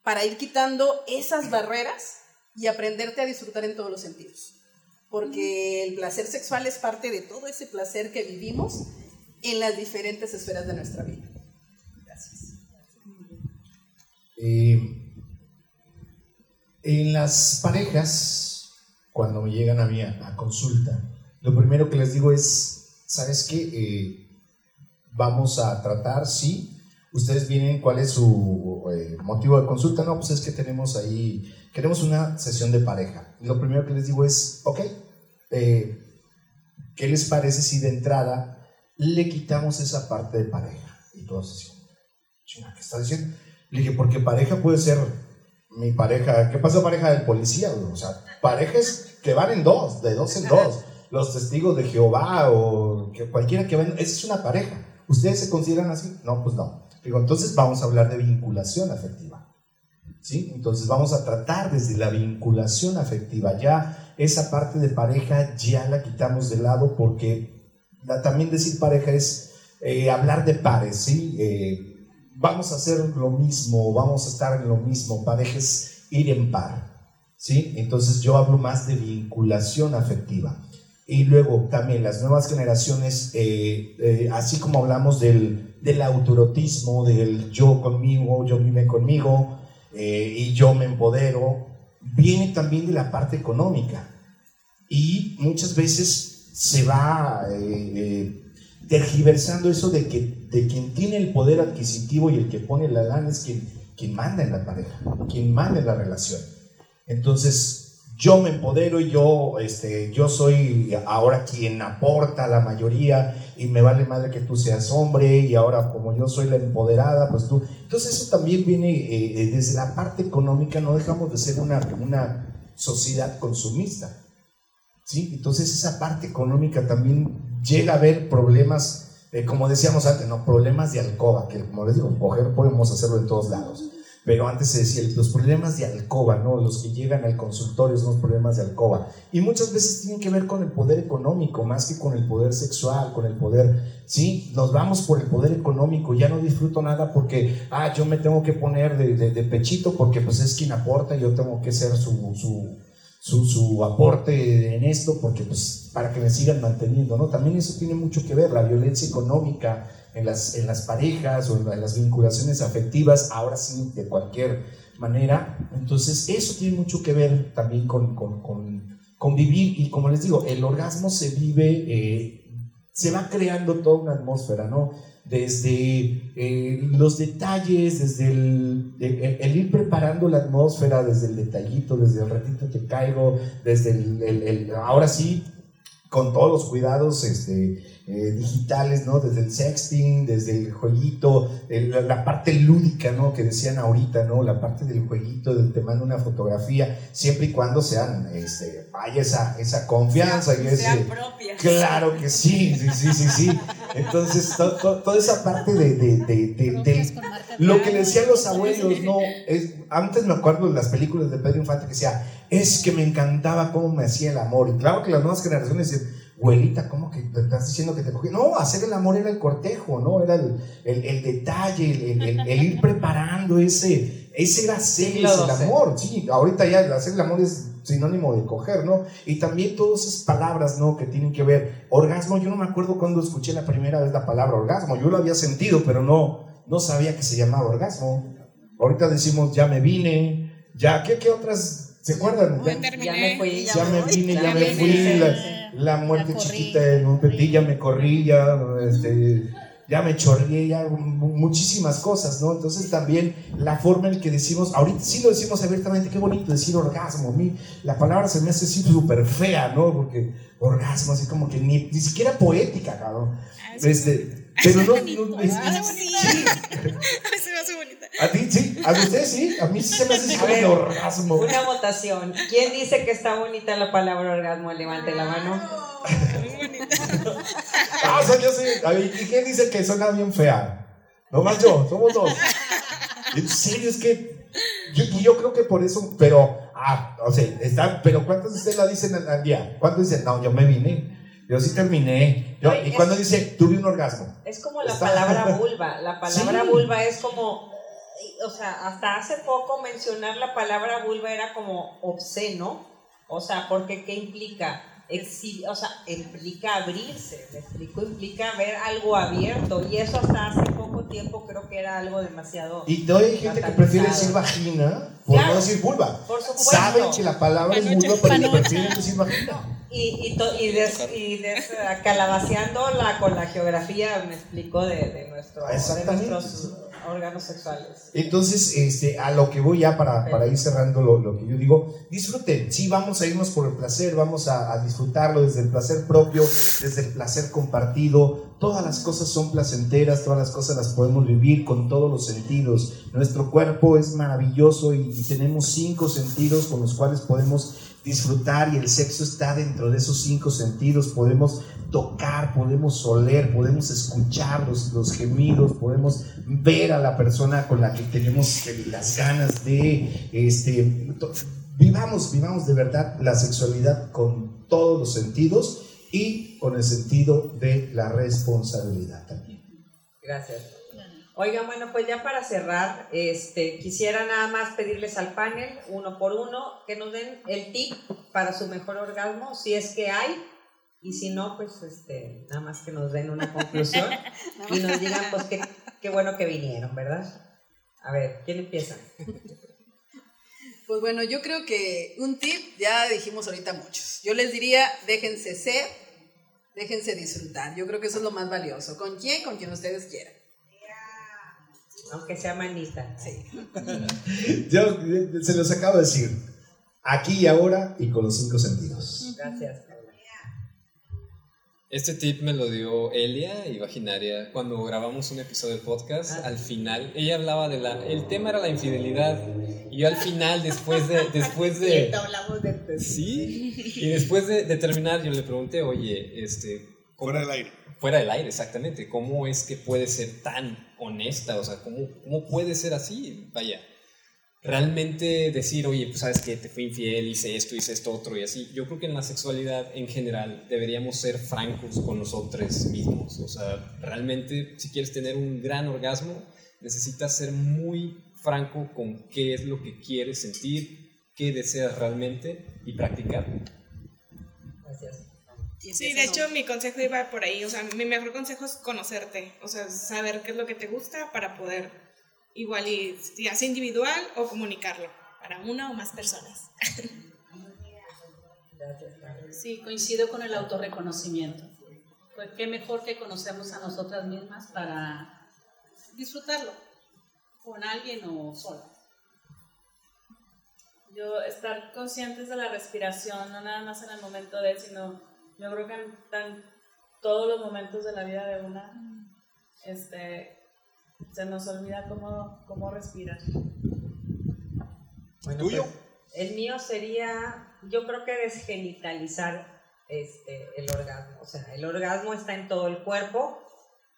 para ir quitando esas barreras y aprenderte a disfrutar en todos los sentidos. Porque el placer sexual es parte de todo ese placer que vivimos en las diferentes esferas de nuestra vida. Gracias. Eh, en las parejas, cuando me llegan a mí a, consulta, lo primero que les digo es, ¿sabes qué? Eh, vamos a tratar, sí. Ustedes vienen, ¿cuál es su eh, motivo de consulta? No, pues es que tenemos ahí, queremos una sesión de pareja. Lo primero que les digo es, ok, ¿qué les parece si de entrada le quitamos esa parte de pareja. Y todos decían, ¿qué está diciendo? Le dije, porque pareja puede ser mi pareja, ¿qué pasa pareja del policía? O sea, parejas que van en dos, de dos en dos. Los testigos de Jehová o que cualquiera que venga, esa es una pareja. ¿Ustedes se consideran así? No, pues no. Entonces vamos a hablar de vinculación afectiva. ¿Sí? Entonces vamos a tratar desde la vinculación afectiva. Ya esa parte de pareja ya la quitamos de lado porque también decir pareja es eh, hablar de pares, ¿sí? Eh, vamos a hacer lo mismo, vamos a estar en lo mismo, pareja es ir en par, ¿sí? Entonces yo hablo más de vinculación afectiva. Y luego también las nuevas generaciones, eh, así como hablamos del, del autorotismo, del yo conmigo, yo vive conmigo y yo me empodero, viene también de la parte económica. Y muchas veces se va eh, eh, tergiversando eso de que de quien tiene el poder adquisitivo y el que pone la lana es quien, quien manda en la pareja, quien manda en la relación. Entonces, yo me empodero y yo, este, yo soy ahora quien aporta la mayoría y me vale madre que tú seas hombre y ahora como yo soy la empoderada, pues tú. Entonces eso también viene eh, desde la parte económica, no dejamos de ser una, una sociedad consumista. ¿sí? Entonces esa parte económica también llega a haber problemas, eh, como decíamos antes, ¿no? problemas de alcoba, que como les digo, podemos hacerlo en todos lados. Pero antes se decía, los problemas de alcoba, ¿no? Los que llegan al consultorio son los problemas de alcoba. Y muchas veces tienen que ver con el poder económico, más que con el poder sexual, con el poder, ¿sí? Nos vamos por el poder económico, ya no disfruto nada porque, ah, yo me tengo que poner de, pechito porque pues es quien aporta, yo tengo que ser su, su su, su, aporte en esto, porque pues para que me sigan manteniendo, ¿no? También eso tiene mucho que ver, la violencia económica en las, en las parejas o en las vinculaciones afectivas, ahora sí, de cualquier manera. Entonces, eso tiene mucho que ver también con, con, con, vivir y como les digo, el orgasmo se vive, eh, se va creando toda una atmósfera, ¿no? desde eh, los detalles, desde el, ir preparando la atmósfera, desde el detallito, desde el ratito te caigo, desde el, ahora sí, con todos los cuidados este, eh, digitales, ¿no? Desde el sexting, desde el jueguito, la, parte lúdica, ¿no? Que decían ahorita, ¿no? La parte del jueguito, del te mando una fotografía, siempre y cuando sean, este, haya esa, esa confianza. y ese, Claro que sí, sí, sí, sí, sí. Entonces, toda esa parte de, de, de, lo que decían los abuelos, ¿no? Es, antes me acuerdo de las películas de Pedro Infante que decía, es que me encantaba cómo me hacía el amor. Y claro que las nuevas generaciones dicen, abuelita, ¿cómo que te estás diciendo que te cogí? No, hacer el amor era el cortejo, ¿no? Era el, el, detalle, el, el, ir preparando ese, ese era hacer el amor. Sí, ahorita ya hacer el amor es sinónimo de coger, ¿no? Y también todas esas palabras, ¿no? Que tienen que ver. Orgasmo, yo no me acuerdo cuando escuché la primera vez la palabra orgasmo. Yo lo había sentido, pero no, no sabía que se llamaba orgasmo. Ahorita decimos, ya me vine, ya, ¿qué, qué otras? ¿Se acuerdan? Ya, me fui, ya, me vine, ya me fui la muerte chiquita en un ya me corrí, ya, este, ya me chorrié, ya muchísimas cosas, ¿no? Entonces también la forma en que decimos, ahorita sí lo decimos abiertamente, qué bonito decir orgasmo, a mí la palabra se me hace súper fea, ¿no? Porque orgasmo, así como que ni, ni siquiera poética, cabrón. Ah, este, pero no, no, es, sí. se me hace bonita. ¿A ti sí? ¿A ustedes sí? A mí sí se me hace ver, orgasmo. Una votación. ¿Quién dice que está bonita la palabra orgasmo? Levante la mano. Muy bonita. ah, o sea, yo sí. ¿Y quién dice que suena bien fea? No más yo, somos dos. En serio, es que yo, yo creo que por eso, pero Ah, o sea, está, pero ¿cuántos de ustedes la dicen al día? ¿Cuántos dicen, no, yo me vine? Yo sí terminé. ¿Y cuando dice, tuve un orgasmo? Es como la palabra vulva. La palabra vulva es como, o sea, hasta hace poco mencionar la palabra vulva era como obsceno. O sea, porque ¿qué implica? o sea, implica abrirse, me explico, implica ver algo abierto y eso hasta hace poco tiempo creo que era algo demasiado... Y hay gente que prefiere decir vagina por no decir vulva. Por supuesto. Saben que la palabra es vulva, pero prefieren decir vagina. Y, y, y, des, y des, calabaceándola con la geografía, me explico, de, de, nuestro, de nuestros órganos sexuales. Entonces, este, a lo que voy ya para, para ir cerrando lo, lo, que yo digo, disfruten, sí, vamos a irnos por el placer, vamos a, a, disfrutarlo desde el placer propio, desde el placer compartido, todas las cosas son placenteras, todas las cosas las podemos vivir con todos los sentidos. Nuestro cuerpo es maravilloso y, y tenemos cinco sentidos con los cuales podemos disfrutar y el sexo está dentro de esos cinco sentidos. Podemos tocar, podemos oler, podemos escuchar los, los gemidos, podemos ver a la persona con la que tenemos las ganas de, este, vivamos, vivamos de verdad la sexualidad con todos los sentidos y con el sentido de la responsabilidad también. Gracias. Oigan, bueno, pues ya para cerrar, este, quisiera nada más pedirles al panel, uno por uno, que nos den el tip para su mejor orgasmo, si es que hay, y si no, pues este, nada más que nos den una conclusión y nos digan, pues qué, qué bueno que vinieron, ¿verdad? A ver, ¿quién empieza? Pues bueno, yo creo que un tip, ya dijimos ahorita muchos. Yo les diría, déjense ser, déjense disfrutar. Yo creo que eso es lo más valioso. ¿Con quién? Con quien ustedes quieran. Aunque sea manita. Sí. Yo se los acabo de decir. Aquí y ahora y con los cinco sentidos. Gracias. Este tip me lo dio Elia y Vaginaria cuando grabamos un episodio del podcast. Ah. Al final, ella hablaba de la. El tema era la infidelidad. Y yo al final, después de. Después de hablamos de. Sí. Y después de, de terminar, yo le pregunté, oye, este. Fuera del aire. Fuera del aire, exactamente. ¿Cómo es que puede ser tan honesta? O sea, ¿cómo, cómo puede ser así? Vaya, realmente decir, oye, pues sabes que te fui infiel, hice esto, hice esto otro y así. Yo creo que en la sexualidad en general deberíamos ser francos con nosotros mismos. O sea, realmente si quieres tener un gran orgasmo, necesitas ser muy franco con qué es lo que quieres sentir, qué deseas realmente y practicar. Sí, de hecho mi consejo iba por ahí, o sea, mi mejor consejo es conocerte, o sea, saber qué es lo que te gusta para poder igual y ya sea individual o comunicarlo para una o más personas. Sí, coincido con el autorreconocimiento. Pues qué mejor que conocernos a nosotras mismas para disfrutarlo con alguien o sola. Yo estar conscientes de la respiración, no nada más en el momento de, sino yo creo que en todos los momentos de la vida de una, este, se nos olvida cómo, cómo respirar. ¿Tuyo? Pues, el mío sería, yo creo que desgenitalizar este, el orgasmo. O sea, el orgasmo está en todo el cuerpo,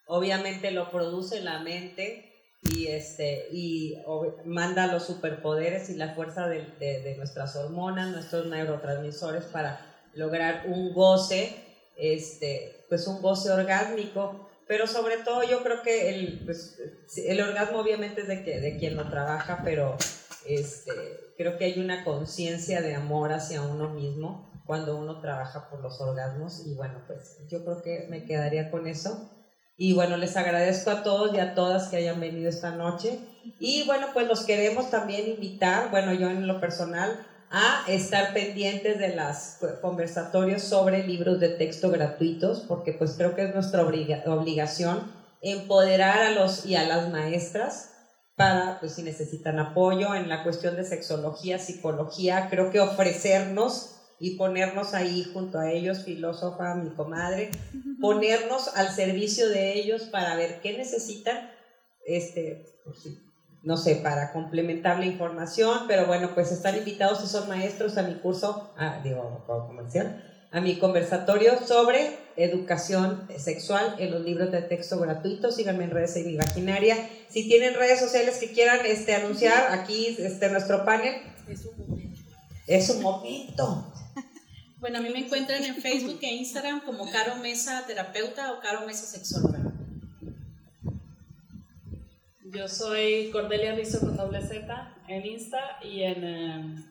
obviamente lo produce la mente y, este, y manda los superpoderes y la fuerza de, de nuestras hormonas, nuestros neurotransmisores para lograr un goce, este, pues un goce orgásmico, pero sobre todo yo creo que el, pues, el orgasmo obviamente es de, que, de quien lo trabaja, pero este, creo que hay una conciencia de amor hacia uno mismo cuando uno trabaja por los orgasmos y bueno, pues yo creo que me quedaría con eso. Y bueno, les agradezco a todos y a todas que hayan venido esta noche. Y bueno, pues los queremos también invitar, bueno, yo en lo personal, a estar pendientes de los conversatorios sobre libros de texto gratuitos, porque pues creo que es nuestra obligación empoderar a los y a las maestras para, pues si necesitan apoyo en la cuestión de sexología, psicología, creo que ofrecernos y ponernos ahí junto a ellos, filósofa, mi comadre, ponernos al servicio de ellos para ver qué necesitan, este, pues, no sé, para complementar la información, pero bueno, pues están invitados si son maestros a mi curso, a, digo, comercial, a mi conversatorio sobre educación sexual en los libros de texto gratuitos. Síganme en redes de mi vaginaria. Si tienen redes sociales que quieran este, anunciar, aquí este, nuestro panel. Es un momento. Bueno, a mí me encuentran en Facebook e Instagram como Caro Mesa Terapeuta o Caro Mesa Sexóloga. Yo soy Cordelia Rizzo con doble Z en Insta y en em,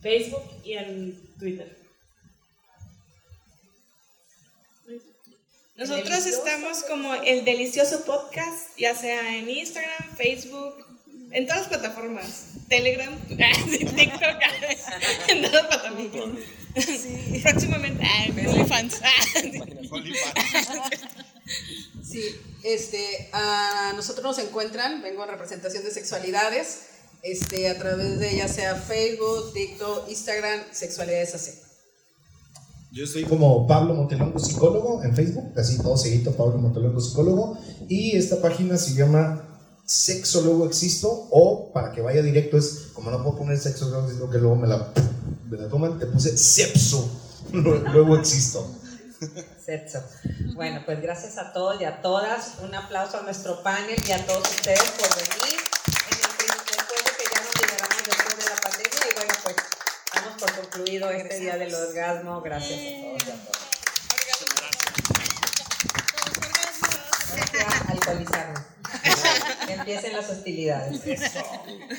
Facebook y en Twitter. Nosotros estamos como el delicioso podcast, ya sea en Instagram, Facebook, en todas las plataformas. Telegram, TikTok, en todas las plataformas. Próximamente, OnlyFans. Sí, este, a nosotros nos encuentran, vengo en representación de sexualidades, este, a través de ya sea Facebook, TikTok, Instagram, Sexualidades AC. Yo soy como Pablo Montelongo Psicólogo en Facebook, así todo seguido, Pablo Montelongo Psicólogo, y esta página se llama Sexo Luego Existo, o para que vaya directo es, como no puedo poner sexo luego existo, que luego me la, me la toman, te puse Sepso, luego existo. Sexo. Bueno, pues gracias a todos y a todas, un aplauso a nuestro panel y a todos ustedes por venir. Después de que ya nos liberamos después de la pandemia, y bueno, pues por concluido este día del orgasmo. Gracias a todos y a todas. Alcoholizarnos. Que empiecen las hostilidades.